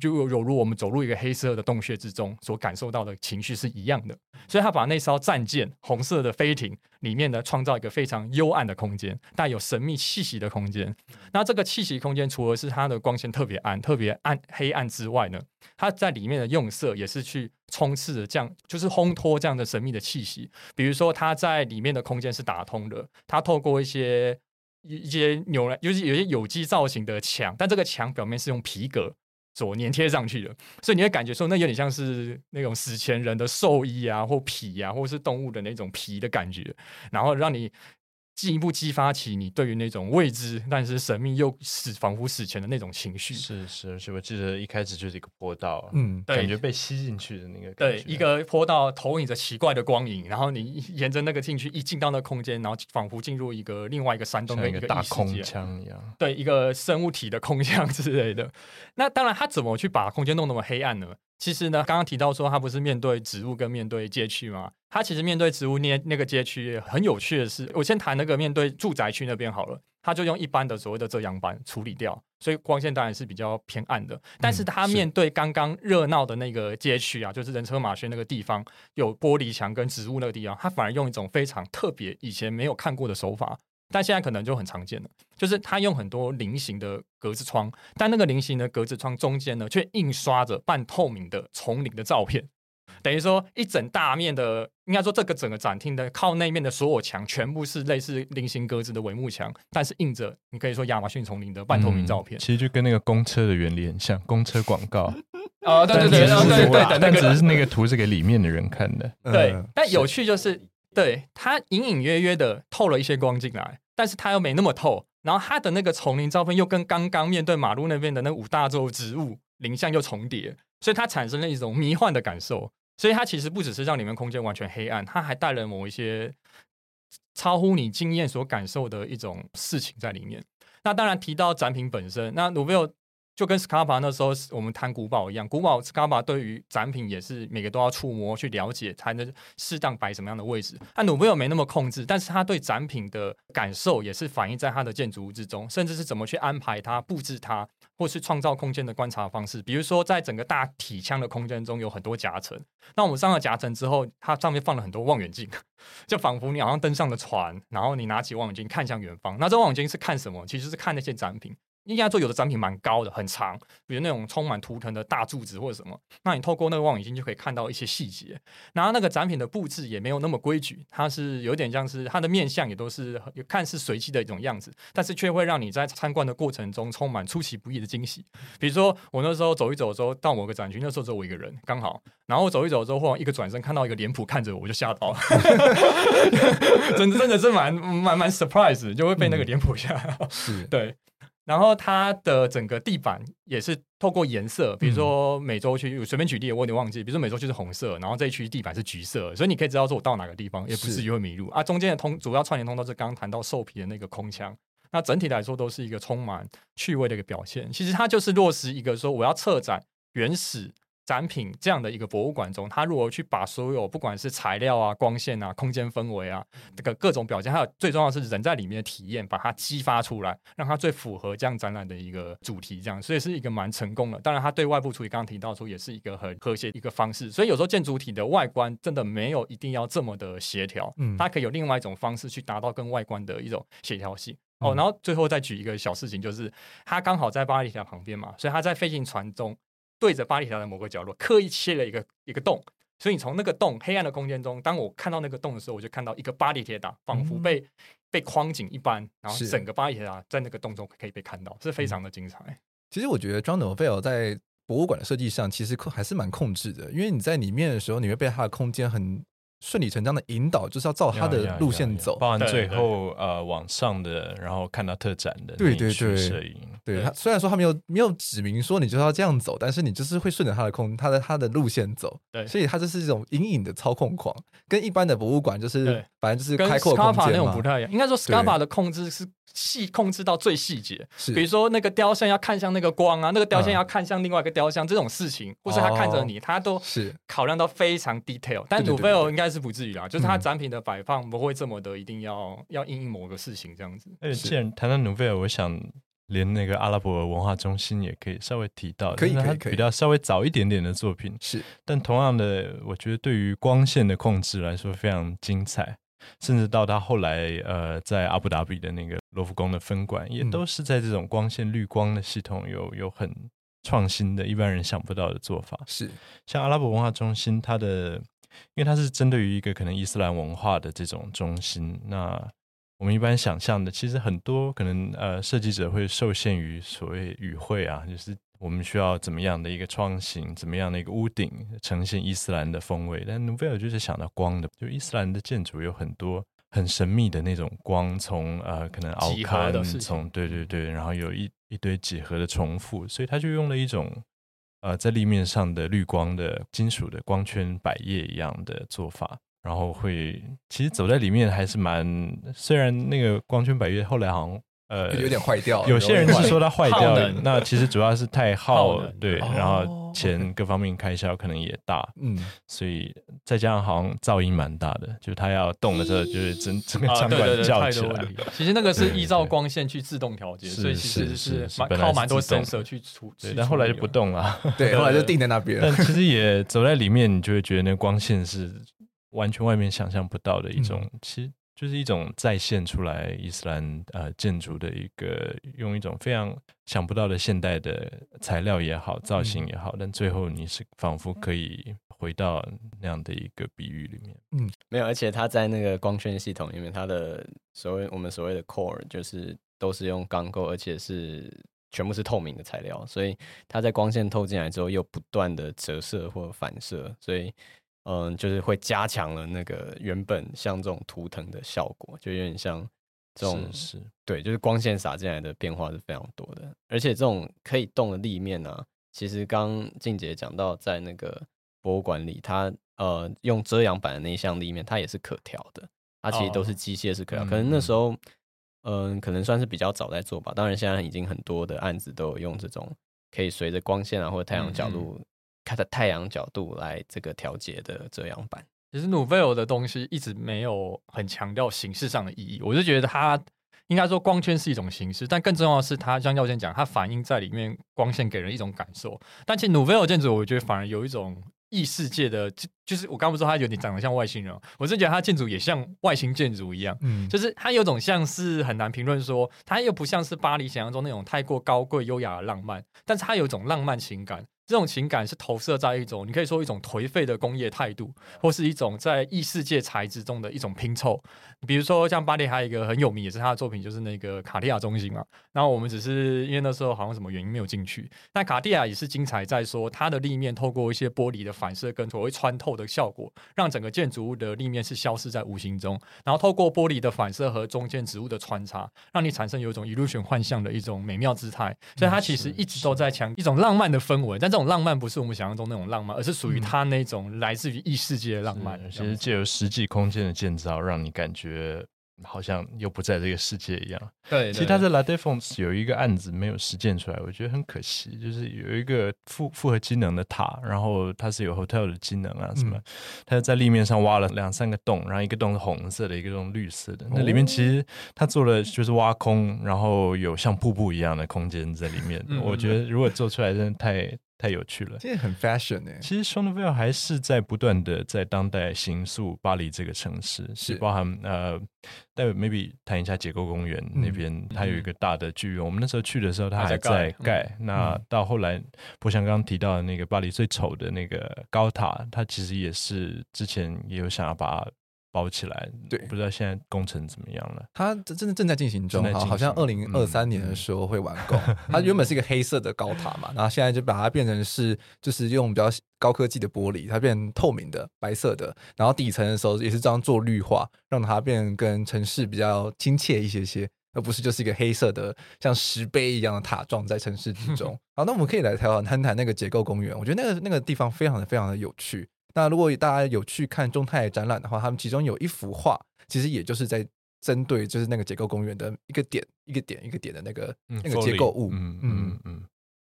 就有如我们走入一个黑色的洞穴之中，所感受到的情绪是一样的。所以他把那艘战舰红色的飞艇里面呢，创造一个非常幽暗的空间，带有神秘气息的空间。那这个气息空间，除了是它的光线特别暗、特别暗黑暗之外呢，它在里面的用色也是去充斥着这样，就是烘托这样的神秘的气息。比如说，它在里面的空间是打通的，它透过一些一些扭来，就是有些有机造型的墙，但这个墙表面是用皮革。所粘贴上去的，所以你会感觉说，那有点像是那种死前人的兽衣啊，或皮啊，或是动物的那种皮的感觉，然后让你。进一步激发起你对于那种未知但是神秘又死仿佛死前的那种情绪。是是，而且我记得一开始就是一个坡道，嗯，感觉被吸进去的那个。对，一个坡道投影着奇怪的光影，然后你沿着那个进去，一进到那个空间，然后仿佛进入一个另外一个山洞，跟一个大空腔一样。对，一个生物体的空腔之类的。那当然，他怎么去把空间弄那么黑暗呢？其实呢，刚刚提到说他不是面对植物跟面对街区吗？他其实面对植物那那个街区很有趣的是，我先谈那个面对住宅区那边好了，他就用一般的所谓的遮阳板处理掉，所以光线当然是比较偏暗的。但是他面对刚刚热闹的那个街区啊，就是人车马喧那个地方，有玻璃墙跟植物那个地方，他反而用一种非常特别、以前没有看过的手法。但现在可能就很常见了，就是它用很多菱形的格子窗，但那个菱形的格子窗中间呢，却印刷着半透明的丛林的照片。等于说一整大面的，应该说这个整个展厅的靠那面的所有墙全部是类似菱形格子的帷幕墙，但是印着你可以说亚马逊丛林的半透明照片。嗯、其实就跟那个公车的原理很像，公车广告。哦，对对对对对对，但只是那个图是给里面的人看的。对，但有趣就是，对它隐隐约约的透了一些光进来，但是它又没那么透。然后它的那个丛林照片又跟刚刚面对马路那边的那五大洲植物林像又重叠。所以它产生了一种迷幻的感受，所以它其实不只是让里面空间完全黑暗，它还带了某一些超乎你经验所感受的一种事情在里面。那当然提到展品本身，那卢浮就跟 Scarpa 那时候我们谈古堡一样，古堡 Scarpa 对于展品也是每个都要触摸去了解，才能适当摆什么样的位置。那 Nouvel 没那么控制，但是他对展品的感受也是反映在他的建筑物之中，甚至是怎么去安排它、布置它，或是创造空间的观察方式。比如说，在整个大体腔的空间中有很多夹层，那我们上了夹层之后，它上面放了很多望远镜，就仿佛你好像登上了船，然后你拿起望远镜看向远方。那这望远镜是看什么？其实是看那些展品。应该说，有的展品蛮高的，很长，比如那种充满图腾的大柱子或者什么。那你透过那个望远镜就可以看到一些细节。然后那个展品的布置也没有那么规矩，它是有点像是它的面相也都是看似随机的一种样子，但是却会让你在参观的过程中充满出其不意的惊喜。比如说我那时候走一走之后到某个展区，那时候只有我一个人刚好，然后我走一走之后，忽然一个转身看到一个脸谱看着我，我就吓到了，真的真的是蛮蛮蛮 surprise，就会被那个脸谱吓到。是，对。然后它的整个地板也是透过颜色，比如说美洲区，随便举例，我有点忘记，比如说美洲区是红色，然后这一区地板是橘色，所以你可以知道说我到哪个地方，也不至于会迷路啊。中间的通主要串联通道是刚刚谈到兽皮的那个空腔，那整体来说都是一个充满趣味的一个表现。其实它就是落实一个说我要策展原始。展品这样的一个博物馆中，它如何去把所有不管是材料啊、光线啊、空间氛围啊，这个各种表现，还有最重要的是人在里面的体验，把它激发出来，让它最符合这样展览的一个主题，这样，所以是一个蛮成功的。当然，它对外部处理刚刚提到说，也是一个很和谐一个方式。所以有时候建筑体的外观真的没有一定要这么的协调，嗯，它可以有另外一种方式去达到跟外观的一种协调性。哦，然后最后再举一个小事情，就是他刚好在巴黎铁塔旁边嘛，所以他在飞行船中。对着巴黎铁塔的某个角落，刻意切了一个一个洞，所以你从那个洞黑暗的空间中，当我看到那个洞的时候，我就看到一个巴黎铁塔，仿佛被、嗯、被框紧一般，然后整个巴黎铁塔在那个洞中可以被看到，是非常的精彩。其实我觉得 Jean Nouvel 在博物馆的设计上，其实还是蛮控制的，因为你在里面的时候，你会被它的空间很。顺理成章的引导，就是要照他的路线走，包含最后呃往上的，然后看到特展的对对对。摄影。对他虽然说他没有没有指明说你就要这样走，但是你就是会顺着他的空他的他的路线走。对，所以他就是一种隐隐的操控狂，跟一般的博物馆就是反正就是开阔空间那种不太一样。应该说 Scarpa 的控制是细控制到最细节，是。比如说那个雕像要看向那个光啊，那个雕像要看向另外一个雕像这种事情，或是他看着你，他都是。考量到非常 detail。但 Nouvel 应该。是不至于啦，就是它展品的摆放不会这么的，一定要要因应某个事情这样子。而且既然谈到 Nouvel，我想连那个阿拉伯文化中心也可以稍微提到，可以可以可以，比较稍微早一点点的作品是，但同样的，我觉得对于光线的控制来说非常精彩，甚至到他后来呃在阿布达比的那个罗浮宫的分馆，也都是在这种光线滤光的系统有有很创新的，一般人想不到的做法。是像阿拉伯文化中心，它的。因为它是针对于一个可能伊斯兰文化的这种中心，那我们一般想象的，其实很多可能呃设计者会受限于所谓语汇啊，就是我们需要怎么样的一个创新，怎么样的一个屋顶呈现伊斯兰的风味。但 Nouvel 就是想到光的，就伊斯兰的建筑有很多很神秘的那种光，从呃可能凹坎，从对对对，然后有一一堆几何的重复，所以他就用了一种。呃，在立面上的绿光的金属的光圈百叶一样的做法，然后会其实走在里面还是蛮，虽然那个光圈百叶后来好像。呃，有点坏掉。有些人是说它坏掉了，那其实主要是太 耗，对，然后钱各方面开销可能也大，嗯，所以再加上好像噪音蛮大的，就是它要动的时候，就是整整个场馆叫起来。其实那个是依照光线去自动调节，所以其实是蛮靠蛮多 sensor 去处理。但后来就不动了，对，后来就定在那边。但其实也 走在里面，你就会觉得那光线是完全外面想象不到的一种，其实。就是一种再现出来伊斯兰呃建筑的一个用一种非常想不到的现代的材料也好，造型也好，嗯、但最后你是仿佛可以回到那样的一个比喻里面。嗯，没有，而且它在那个光圈系统里面，它的所谓我们所谓的 core 就是都是用钢构，而且是全部是透明的材料，所以它在光线透进来之后又不断的折射或反射，所以。嗯，就是会加强了那个原本像这种图腾的效果，就有点像这种是，是。对，就是光线洒进来的变化是非常多的，而且这种可以动的立面呢、啊，其实刚静姐讲到在那个博物馆里，它呃用遮阳板的那一项立面，它也是可调的，它其实都是机械式可调，哦、可能那时候嗯、呃，可能算是比较早在做吧，当然现在已经很多的案子都有用这种可以随着光线啊或者太阳角度。嗯嗯看的太阳角度来这个调节的遮阳板，其实 Nouvel 的东西一直没有很强调形式上的意义。我就觉得它应该说光圈是一种形式，但更重要的是它像耀先讲，它反映在里面光线给人一种感受。但其实 Nouvel 建筑，我觉得反而有一种异世界的，就就是我刚不是说它有点长得像外星人，我是觉得它建筑也像外星建筑一样，嗯，就是它有种像是很难评论说，它又不像是巴黎想象中那种太过高贵优雅的浪漫，但是它有一种浪漫情感。这种情感是投射在一种，你可以说一种颓废的工业态度，或是一种在异世界材质中的一种拼凑。比如说，像巴黎还有一个很有名，也是他的作品，就是那个卡地亚中心嘛。然后我们只是因为那时候好像什么原因没有进去。但卡地亚也是精彩在说，它的立面透过一些玻璃的反射跟所谓穿透的效果，让整个建筑物的立面是消失在无形中。然后透过玻璃的反射和中间植物的穿插，让你产生有一种 illusion 幻象的一种美妙姿态。所以它其实一直都在强一种浪漫的氛围，但这种浪漫不是我们想象中那种浪漫，而是属于它那种来自于异世界的浪漫。其实借由实际空间的建造，让你感觉好像又不在这个世界一样。对，其实他在 La Défense 有一个案子没有实践出来，我觉得很可惜。就是有一个复复合机能的塔，然后它是有 hotel 的机能啊什么，它在立面上挖了两三个洞，然后一个洞是红色的，一个洞绿色的。那里面其实他做了就是挖空，然后有像瀑布一样的空间在里面。我觉得如果做出来，真的太。太有趣了，这也很 fashion 呢、欸。其实 Nouvel 还是在不断的在当代形塑巴黎这个城市，是包含呃，待会 maybe 谈一下结构公园那边，它有一个大的剧院。嗯、我们那时候去的时候，它还在盖。嗯、那到后来，我想刚刚提到的那个巴黎最丑的那个高塔，它其实也是之前也有想要把。包起来，对，不知道现在工程怎么样了。它真的正在进行中，好像二零二三年的时候会完工。嗯、它原本是一个黑色的高塔嘛，然后现在就把它变成是，就是用比较高科技的玻璃，它变成透明的白色的。然后底层的时候也是这样做绿化，让它变跟城市比较亲切一些些，而不是就是一个黑色的像石碑一样的塔状在城市之中。好，那我们可以来台湾谈谈那个结构公园，我觉得那个那个地方非常的非常的有趣。那如果大家有去看中泰展览的话，他们其中有一幅画，其实也就是在针对就是那个结构公园的一个点一个点一个点的那个、嗯、那个结构物。嗯嗯嗯。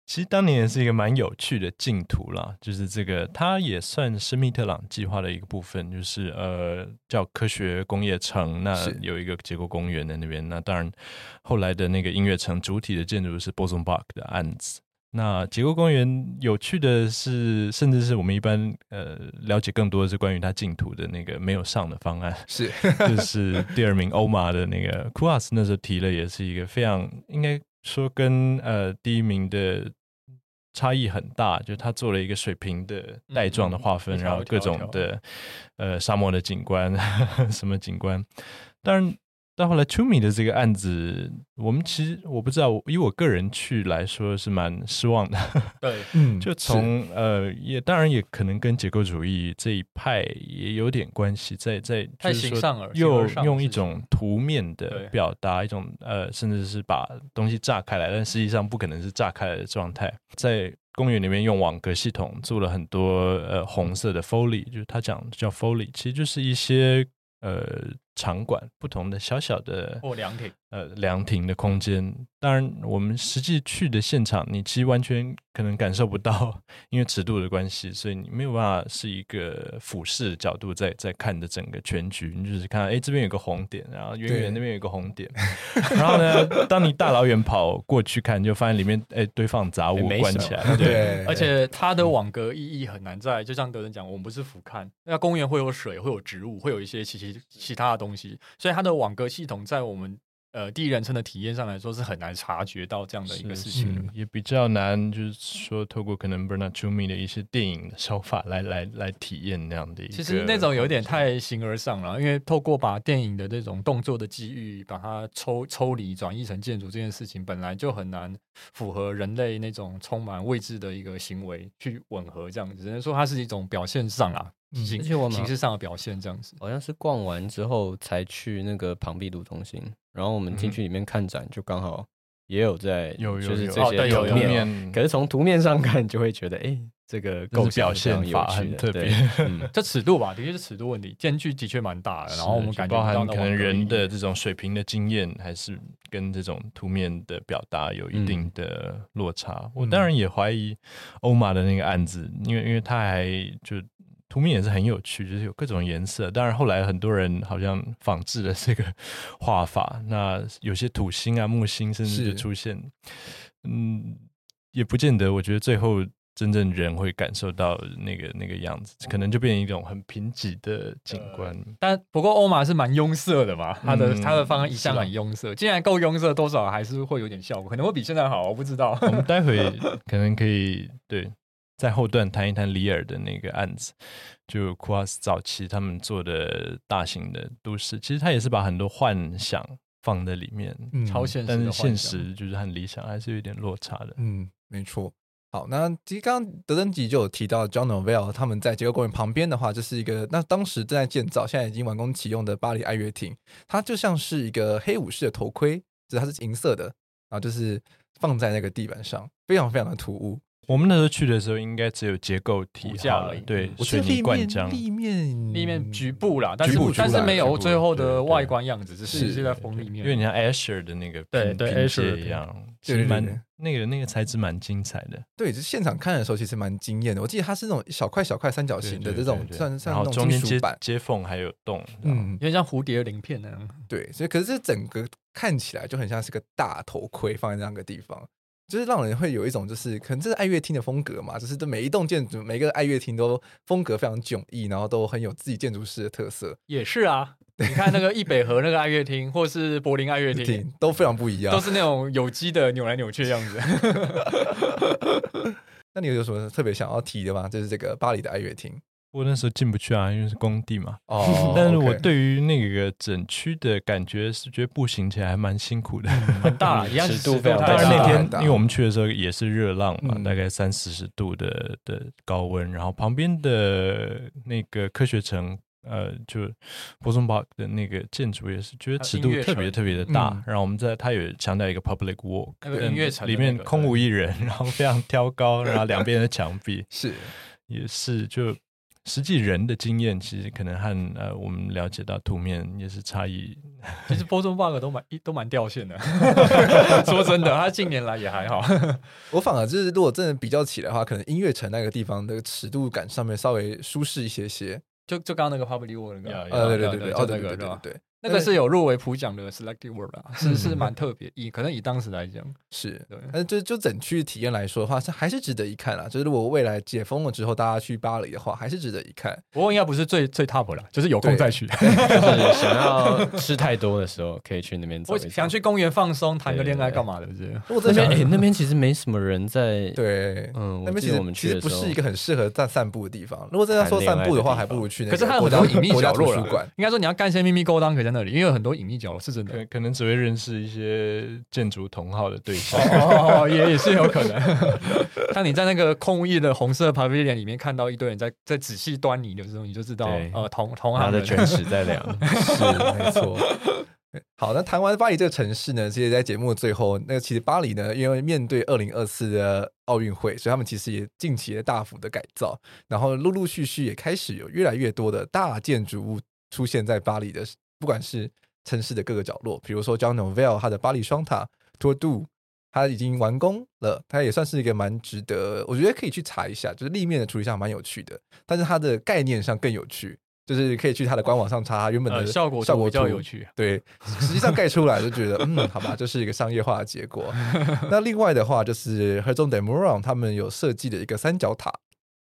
其实当年也是一个蛮有趣的竞图啦，就是这个它也算是密特朗计划的一个部分，就是呃叫科学工业城，那有一个结构公园在那边。那当然后来的那个音乐城主体的建筑是 b o s o n b a c k 的案子。那结构公园有趣的是，甚至是我们一般呃了解更多的是关于它净土的那个没有上的方案，是。就是第二名欧马的那个库阿斯那时候提了，也是一个非常应该说跟呃第一名的差异很大，就是他做了一个水平的带状的划分，嗯、然后各种的呃沙漠的景观 什么景观，当然。到后来，Toomey 的这个案子，我们其实我不知道，以我个人去来说是蛮失望的。对，嗯，就从呃，也当然也可能跟结构主义这一派也有点关系，在在就是说又用一种图面的表达一种呃，甚至是把东西炸开来，但实际上不可能是炸开来的状态。在公园里面用网格系统做了很多呃红色的 Foley，就是他讲叫 Foley，其实就是一些。呃，场馆不同的小小的或凉亭，呃，凉亭的空间，当然我们实际去的现场，你其实完全可能感受不到，因为尺度的关系，所以你没有办法是一个俯视的角度在在看的整个全局，你只是看，哎，这边有个红点，然后远远那边有个红点，然后呢，当你大老远跑过去看，就发现里面哎堆放杂物关起来，对，对，而且它的网格意义很难在，就像德仁讲，我们不是俯瞰，那公园会有水，会有植物，会有一些其其其他的东西，所以它的网格系统在我们。呃，第一人称的体验上来说是很难察觉到这样的一个事情，嗯，也比较难，就是说透过可能 Bernard Twomy 的一些电影的手法来来来体验那样的一个。其实那种有点太形而上了，因为透过把电影的这种动作的机遇把它抽抽离转译成建筑这件事情，本来就很难符合人类那种充满未知的一个行为去吻合这样子，只能说它是一种表现上啊。形形式上的表现这样子，好像是逛完之后才去那个庞毕度中心，然后我们进去里面看展，就刚好也有在，有就是这些图面，可是从图面上看就会觉得，哎，这个构表现法很特别，这尺度吧，的确是尺度问题，间距的确蛮大的，然后我们感觉包含可能人的这种水平的经验，还是跟这种图面的表达有一定的落差。我当然也怀疑欧玛的那个案子，因为因为他还就。图面也是很有趣，就是有各种颜色。当然后来很多人好像仿制了这个 画法，那有些土星啊、木星甚至就出现，嗯，也不见得。我觉得最后真正人会感受到那个那个样子，可能就变成一种很贫瘠的景观。呃、但不过欧玛是蛮庸色的嘛，他的、嗯、他的方案一向很庸色，既然够庸色，多少还是会有点效果，可能会比现在好，我不知道。我们待会 可能可以对。在后段谈一谈里尔的那个案子，就库哈斯早期他们做的大型的都市，其实他也是把很多幻想放在里面，嗯、超现实，但是现实就是很理想还是有点落差的。嗯，没错。好，那其实刚刚德登吉就有提到 John Novell 他们在结构公园旁边的话，就是一个那当时正在建造，现在已经完工启用的巴黎爱乐厅，它就像是一个黑武士的头盔，就是它是银色的，然后就是放在那个地板上，非常非常的突兀。我们那时候去的时候，应该只有结构体架而已，对，水泥灌浆，立面立面局部啦，但是但是没有最后的外观样子，只是是在风里面，因为你像 Escher 的那个对对 Escher 一样，对蛮那个那个材质蛮精彩的。对，就现场看的时候其实蛮惊艳的。我记得它是那种小块小块三角形的这种，算算那种金属板，接缝还有洞，嗯，有点像蝴蝶鳞片那样。对，所以可是这整个看起来就很像是个大头盔放在那样一个地方。就是让人会有一种，就是可能这是爱乐厅的风格嘛，就是这每一栋建筑，每个爱乐厅都风格非常迥异，然后都很有自己建筑师的特色。也是啊，你看那个易北河那个爱乐厅，或是柏林爱乐厅，都非常不一样，都是那种有机的扭来扭去的样子。那你有什么特别想要提的吗？就是这个巴黎的爱乐厅。我那时候进不去啊，因为是工地嘛。哦，但是我对于那个整区的感觉是觉得步行起来还蛮辛苦的，很大，一样尺度非常大。当然那天因为我们去的时候也是热浪嘛，大概三四十度的的高温，然后旁边的那个科学城，呃，就波松堡的那个建筑也是觉得尺度特别特别的大。然后我们在它有强调一个 public walk，那个音乐城里面空无一人，然后非常挑高，然后两边的墙壁是也是就。实际人的经验其实可能和呃我们了解到图面也是差异。其实波中 bug 都蛮都蛮掉线的，说真的，他近年来也还好。我反而就是如果真的比较起来的话，可能音乐城那个地方的尺度感上面稍微舒适一些些。就就刚刚那个 public walk 那个，呃对对对对，哦对对对对。那个是有入围普奖的 Selected Work 啊，是是蛮特别，以可能以当时来讲是对，但是就就整区体验来说的话，是还是值得一看啦。就是如果未来解封了之后，大家去巴黎的话，还是值得一看。不过应该不是最最 top 了，就是有空再去。就是想要吃太多的时候，可以去那边走。我想去公园放松，谈个恋爱干嘛的？这我在想，哎，那边其实没什么人在。对，嗯，那边其实其实不是一个很适合在散步的地方。如果真的说散步的话，还不如去那个。可是它有很多隐秘角落了。应该说你要干些秘密勾当，可以在那里，因为有很多隐秘角落。是真的，可可能只会认识一些建筑同好的对象，哦，也也是有可能。当你在那个空无一人的红色 pavilion 里面看到一堆人在在仔细端倪的时候，你就知道，呃，同同行的犬齿在量，是没错。好，那谈完巴黎这个城市呢，其实，在节目的最后，那个其实巴黎呢，因为面对二零二四的奥运会，所以他们其实也近期也大幅的改造，然后陆陆续续也开始有越来越多的大建筑物出现在巴黎的，不管是。城市的各个角落，比如说 Jean Nouvel 他的巴黎双塔 Tour Do，它已经完工了，它也算是一个蛮值得，我觉得可以去查一下，就是立面的处理上蛮有趣的，但是它的概念上更有趣。就是可以去它的官网上查它原本的、呃、效果，效果比较有趣。对，实际上盖出来就觉得，嗯，好吧，这是一个商业化的结果。那另外的话，就是 Maison de Meuron 他们有设计的一个三角塔，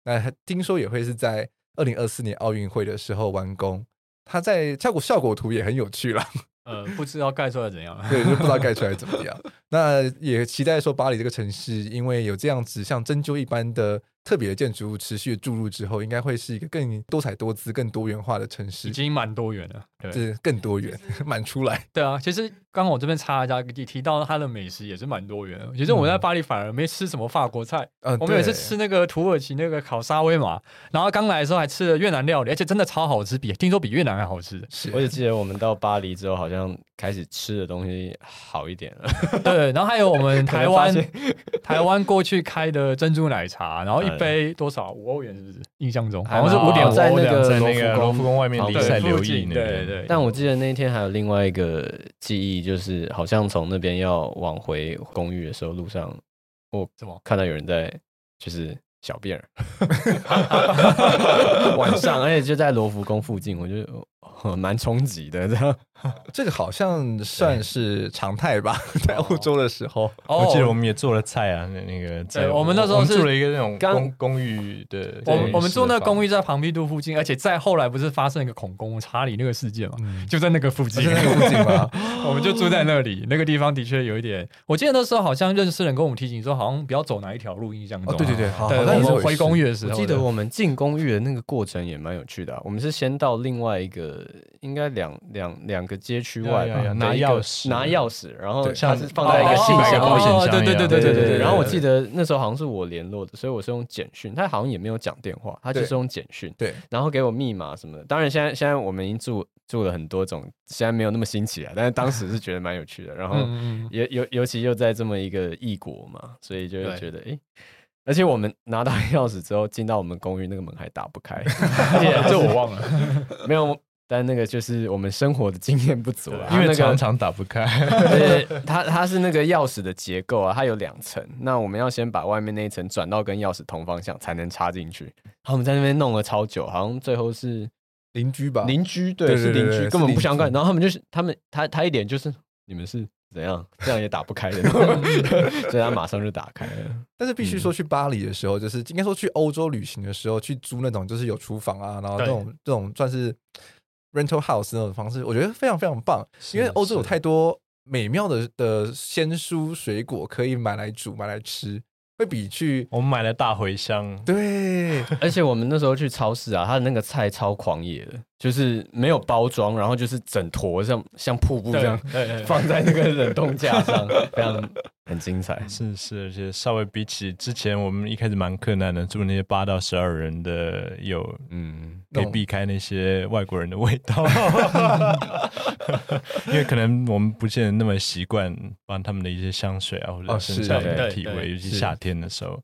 那听说也会是在二零二四年奥运会的时候完工。它在效果效果图也很有趣啦。呃，不知道盖出来怎样，对，就不知道盖出来怎么样。那也期待说巴黎这个城市，因为有这样子像针灸一般的。特别的建筑物持续注入之后，应该会是一个更多彩多姿、更多元化的城市。已经蛮多元了，对，是更多元，蛮出来。对啊，其实刚刚我这边插一下，提提到它的美食也是蛮多元的。其实我在巴黎反而没吃什么法国菜，嗯，我们也是吃那个土耳其那个烤沙威玛，然后刚来的时候还吃了越南料理，而且真的超好吃，比听说比越南还好吃。是，我也记得我们到巴黎之后，好像开始吃的东西好一点了。对，然后还有我们 台湾台湾过去开的珍珠奶茶，然后一。杯多少？五欧元是不是？印象中好像是五点五欧。在那个在那个罗浮宫外面，离塞留意那边。对对。但我记得那天还有另外一个记忆，就是好像从那边要往回公寓的时候，路上我怎么看到有人在就是小便 晚上，而且就在罗浮宫附近，我就 蛮冲击的这样。这个好像算是常态吧，在欧洲的时候，我记得我们也做了菜啊。那那个，对，我们那时候是住了一个那种公公寓的。我我们住那个公寓在庞毕度附近，而且再后来不是发生一个恐攻查理那个事件嘛，就在那个附近，那个附近嘛，我们就住在那里。那个地方的确有一点，我记得那时候好像认识人跟我们提醒说，好像不要走哪一条路，印象中。对对对，好，我们回公寓的时候，记得我们进公寓的那个过程也蛮有趣的。我们是先到另外一个，应该两两两个街区外吧。拿钥匙，拿钥匙，然后它是放在一个信箱里。对对对对对对对。然后我记得那时候好像是我联络的，所以我是用简讯，他好像也没有讲电话，他就是用简讯。对。然后给我密码什么的。当然现在现在我们已经住住了很多种，现在没有那么新奇了，但是当时是觉得蛮有趣的。然后尤尤尤其又在这么一个异国嘛，所以就会觉得哎，而且我们拿到钥匙之后进到我们公寓那个门还打不开，这我忘了，没有。但那个就是我们生活的经验不足啊，因为常常打不开。对，它它是那个钥匙的结构啊，它有两层，那我们要先把外面那一层转到跟钥匙同方向才能插进去。然后我们在那边弄了超久，好像最后是邻居吧？邻居对，是邻居，根本不相干。然后他们就是他们他他一点就是你们是怎样，这样也打不开的，所以他马上就打开了。但是必须说去巴黎的时候，就是应该说去欧洲旅行的时候，去租那种就是有厨房啊，然后这种这种算是。Rental house 那种方式，我觉得非常非常棒，因为欧洲有太多美妙的的鲜蔬水果可以买来煮、买来吃，会比去我们买了大茴香，对，而且我们那时候去超市啊，它的那个菜超狂野的。就是没有包装，然后就是整坨像像瀑布这样放在那个冷冻架上，非常很精彩。是是，而且稍微比起之前我们一开始蛮困难的，住那些八到十二人的，有嗯，可以避开那些外国人的味道，因为可能我们不见得那么习惯帮他们的一些香水啊，或者身上的体味，尤其夏天的时候。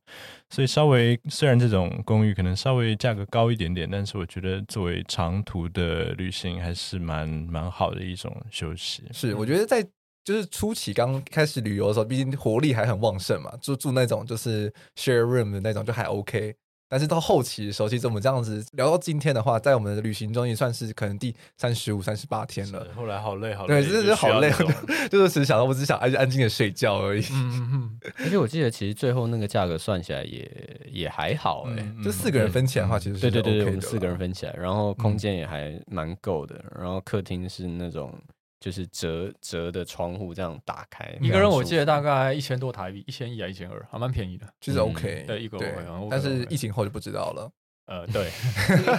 所以稍微虽然这种公寓可能稍微价格高一点点，但是我觉得作为长途的旅行还是蛮蛮好的一种休息。是，我觉得在就是初期刚开始旅游的时候，毕竟活力还很旺盛嘛，住住那种就是 share room 的那种就还 OK。但是到后期的时候，其实我们这样子聊到今天的话，在我们的旅行中也算是可能第三十五、三十八天了。后来好累，好累，对，真的是好累，就是只想到我只想安安静的睡觉而已。嗯嗯。而且我记得，其实最后那个价格算起来也也还好哎、欸，嗯、就四个人分起来的话，其实是对对对对，我们四个人分起来，然后空间也还蛮够的，然后客厅是那种。就是折折的窗户这样打开，一个人我记得大概一千多台币，一千一还一千二，还蛮便宜的，就是 OK。对，一个对，但是疫情后就不知道了。呃，对，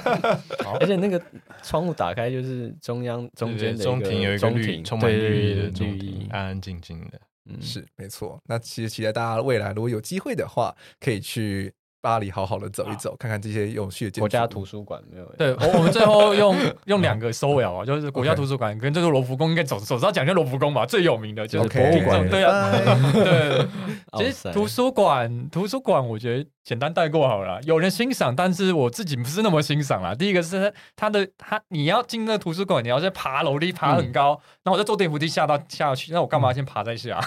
而且那个窗户打开就是中央中间的中庭有一个绿充满绿意的中庭，安安静静的。嗯，是没错。那其实期待大家未来如果有机会的话，可以去巴黎好好的走一走，看看这些有趣的建筑。国家图书馆没有？对，我我们最后用 用两个收尾啊，就是国家图书馆跟这个罗浮宫，应该总总是要讲一下罗浮宫吧，最有名的就是博物馆。对啊，对。其实图书馆，图书馆，我觉得简单带过好了。有人欣赏，但是我自己不是那么欣赏啦。第一个是它的它，你要进那个图书馆，你要先爬楼梯，爬很高，然后我再坐电扶梯下到下去，那我干嘛先爬再下？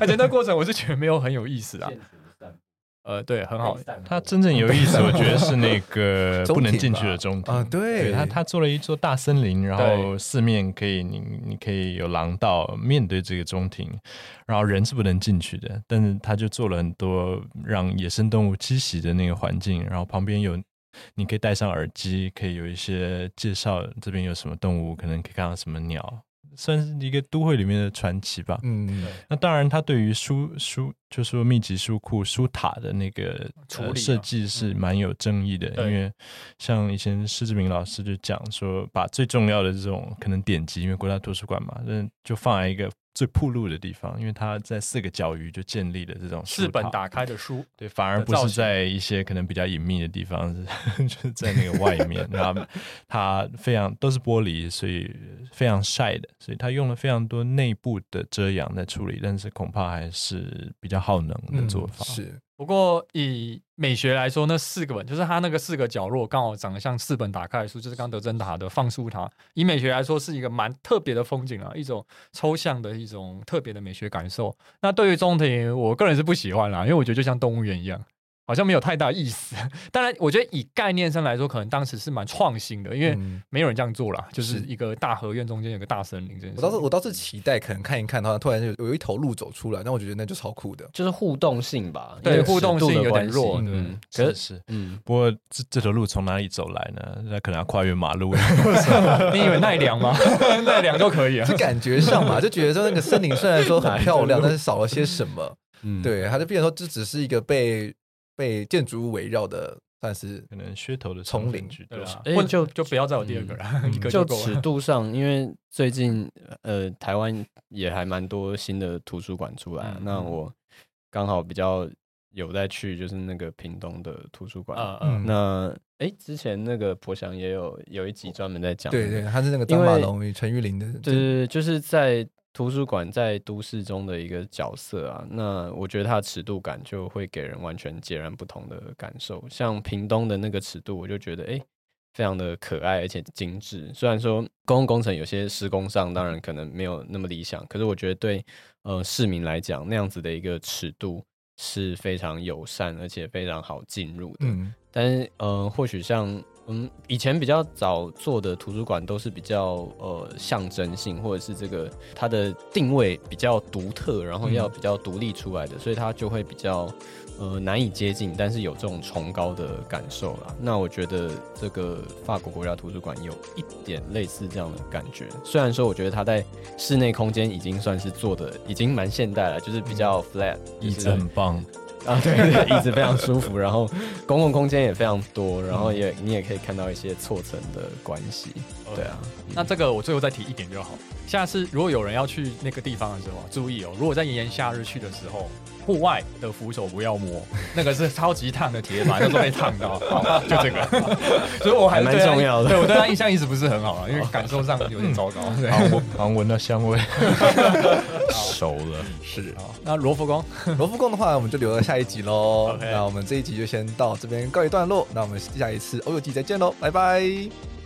而且那过程我是觉得没有很有意思啊。呃，对，很好。它真正有意思，我觉得是那个 不能进去的中庭啊。对，他他做了一座大森林，然后四面可以你你可以有廊道面对这个中庭，然后人是不能进去的。但是他就做了很多让野生动物栖息的那个环境，然后旁边有你可以戴上耳机，可以有一些介绍这边有什么动物，可能可以看到什么鸟。算是一个都会里面的传奇吧。嗯，那当然，他对于书书，就是说密集书库、书塔的那个处理设计是蛮有争议的。因为像以前施志明老师就讲说，把最重要的这种可能典籍，因为国家图书馆嘛，那就放在一个。最铺路的地方，因为它在四个角隅就建立了这种四本打开的书，对，反而不是在一些可能比较隐秘的地方，是 就是在那个外面。然后它非常都是玻璃，所以非常晒的，所以它用了非常多内部的遮阳在处理，但是恐怕还是比较耗能的做法。嗯、是。不过以美学来说，那四个本就是它那个四个角落刚好长得像四本打开的书，就是刚德珍塔的放书塔。以美学来说，是一个蛮特别的风景啊，一种抽象的一种特别的美学感受。那对于中庭，我个人是不喜欢啦，因为我觉得就像动物园一样。好像没有太大意思。当然，我觉得以概念上来说，可能当时是蛮创新的，因为没有人这样做啦，嗯、就是一个大合院中间有个大森林。这样，我倒是我倒是期待，可能看一看的话，突然就有一头鹿走出来，那我觉得那就超酷的，就是互动性吧。对，互动性有点弱。嗯，可是，嗯，不过这这头鹿从哪里走来呢？那可能要跨越马路。你以为奈良吗？奈良都可以啊。是感觉上嘛，就觉得说那个森林虽然说很漂亮，但是少了些什么。嗯，对，它就变成说这只是一个被。被建筑物围绕的，算是可能噱头的丛林，对吧？哎，就就不要再有第二个了。嗯、一个就，就尺度上，因为最近呃，台湾也还蛮多新的图书馆出来。嗯、那我刚好比较有在去，就是那个屏东的图书馆。嗯嗯。那哎、欸，之前那个博翔也有有一集专门在讲，对对，他是那个张马龙与陈玉玲的，对对对，就是在。图书馆在都市中的一个角色啊，那我觉得它的尺度感就会给人完全截然不同的感受。像屏东的那个尺度，我就觉得诶，非常的可爱而且精致。虽然说公共工程有些施工上当然可能没有那么理想，可是我觉得对呃市民来讲，那样子的一个尺度是非常友善而且非常好进入的。嗯，但是呃，或许像。嗯，以前比较早做的图书馆都是比较呃象征性，或者是这个它的定位比较独特，然后要比较独立出来的，嗯、所以它就会比较呃难以接近，但是有这种崇高的感受啦。那我觉得这个法国国家图书馆有一点类似这样的感觉，虽然说我觉得它在室内空间已经算是做的已经蛮现代了，就是比较 flat，椅子很棒。啊，对对，椅子非常舒服，然后公共空间也非常多，然后也你也可以看到一些错层的关系，对啊。那这个我最后再提一点就好。下次如果有人要去那个地方的时候，注意哦，如果在炎炎夏日去的时候，户外的扶手不要摸，那个是超级烫的铁板，那时候被烫到。就这个。所以我还蛮重要的。对我对他印象一直不是很好啊，因为感受上有点糟糕。对，好闻，好闻到香味。熟了，是。那罗浮宫，罗浮宫的话，我们就留到下一集喽。那我们这一集就先到这边告一段落。那我们下一次欧游记再见喽，拜拜。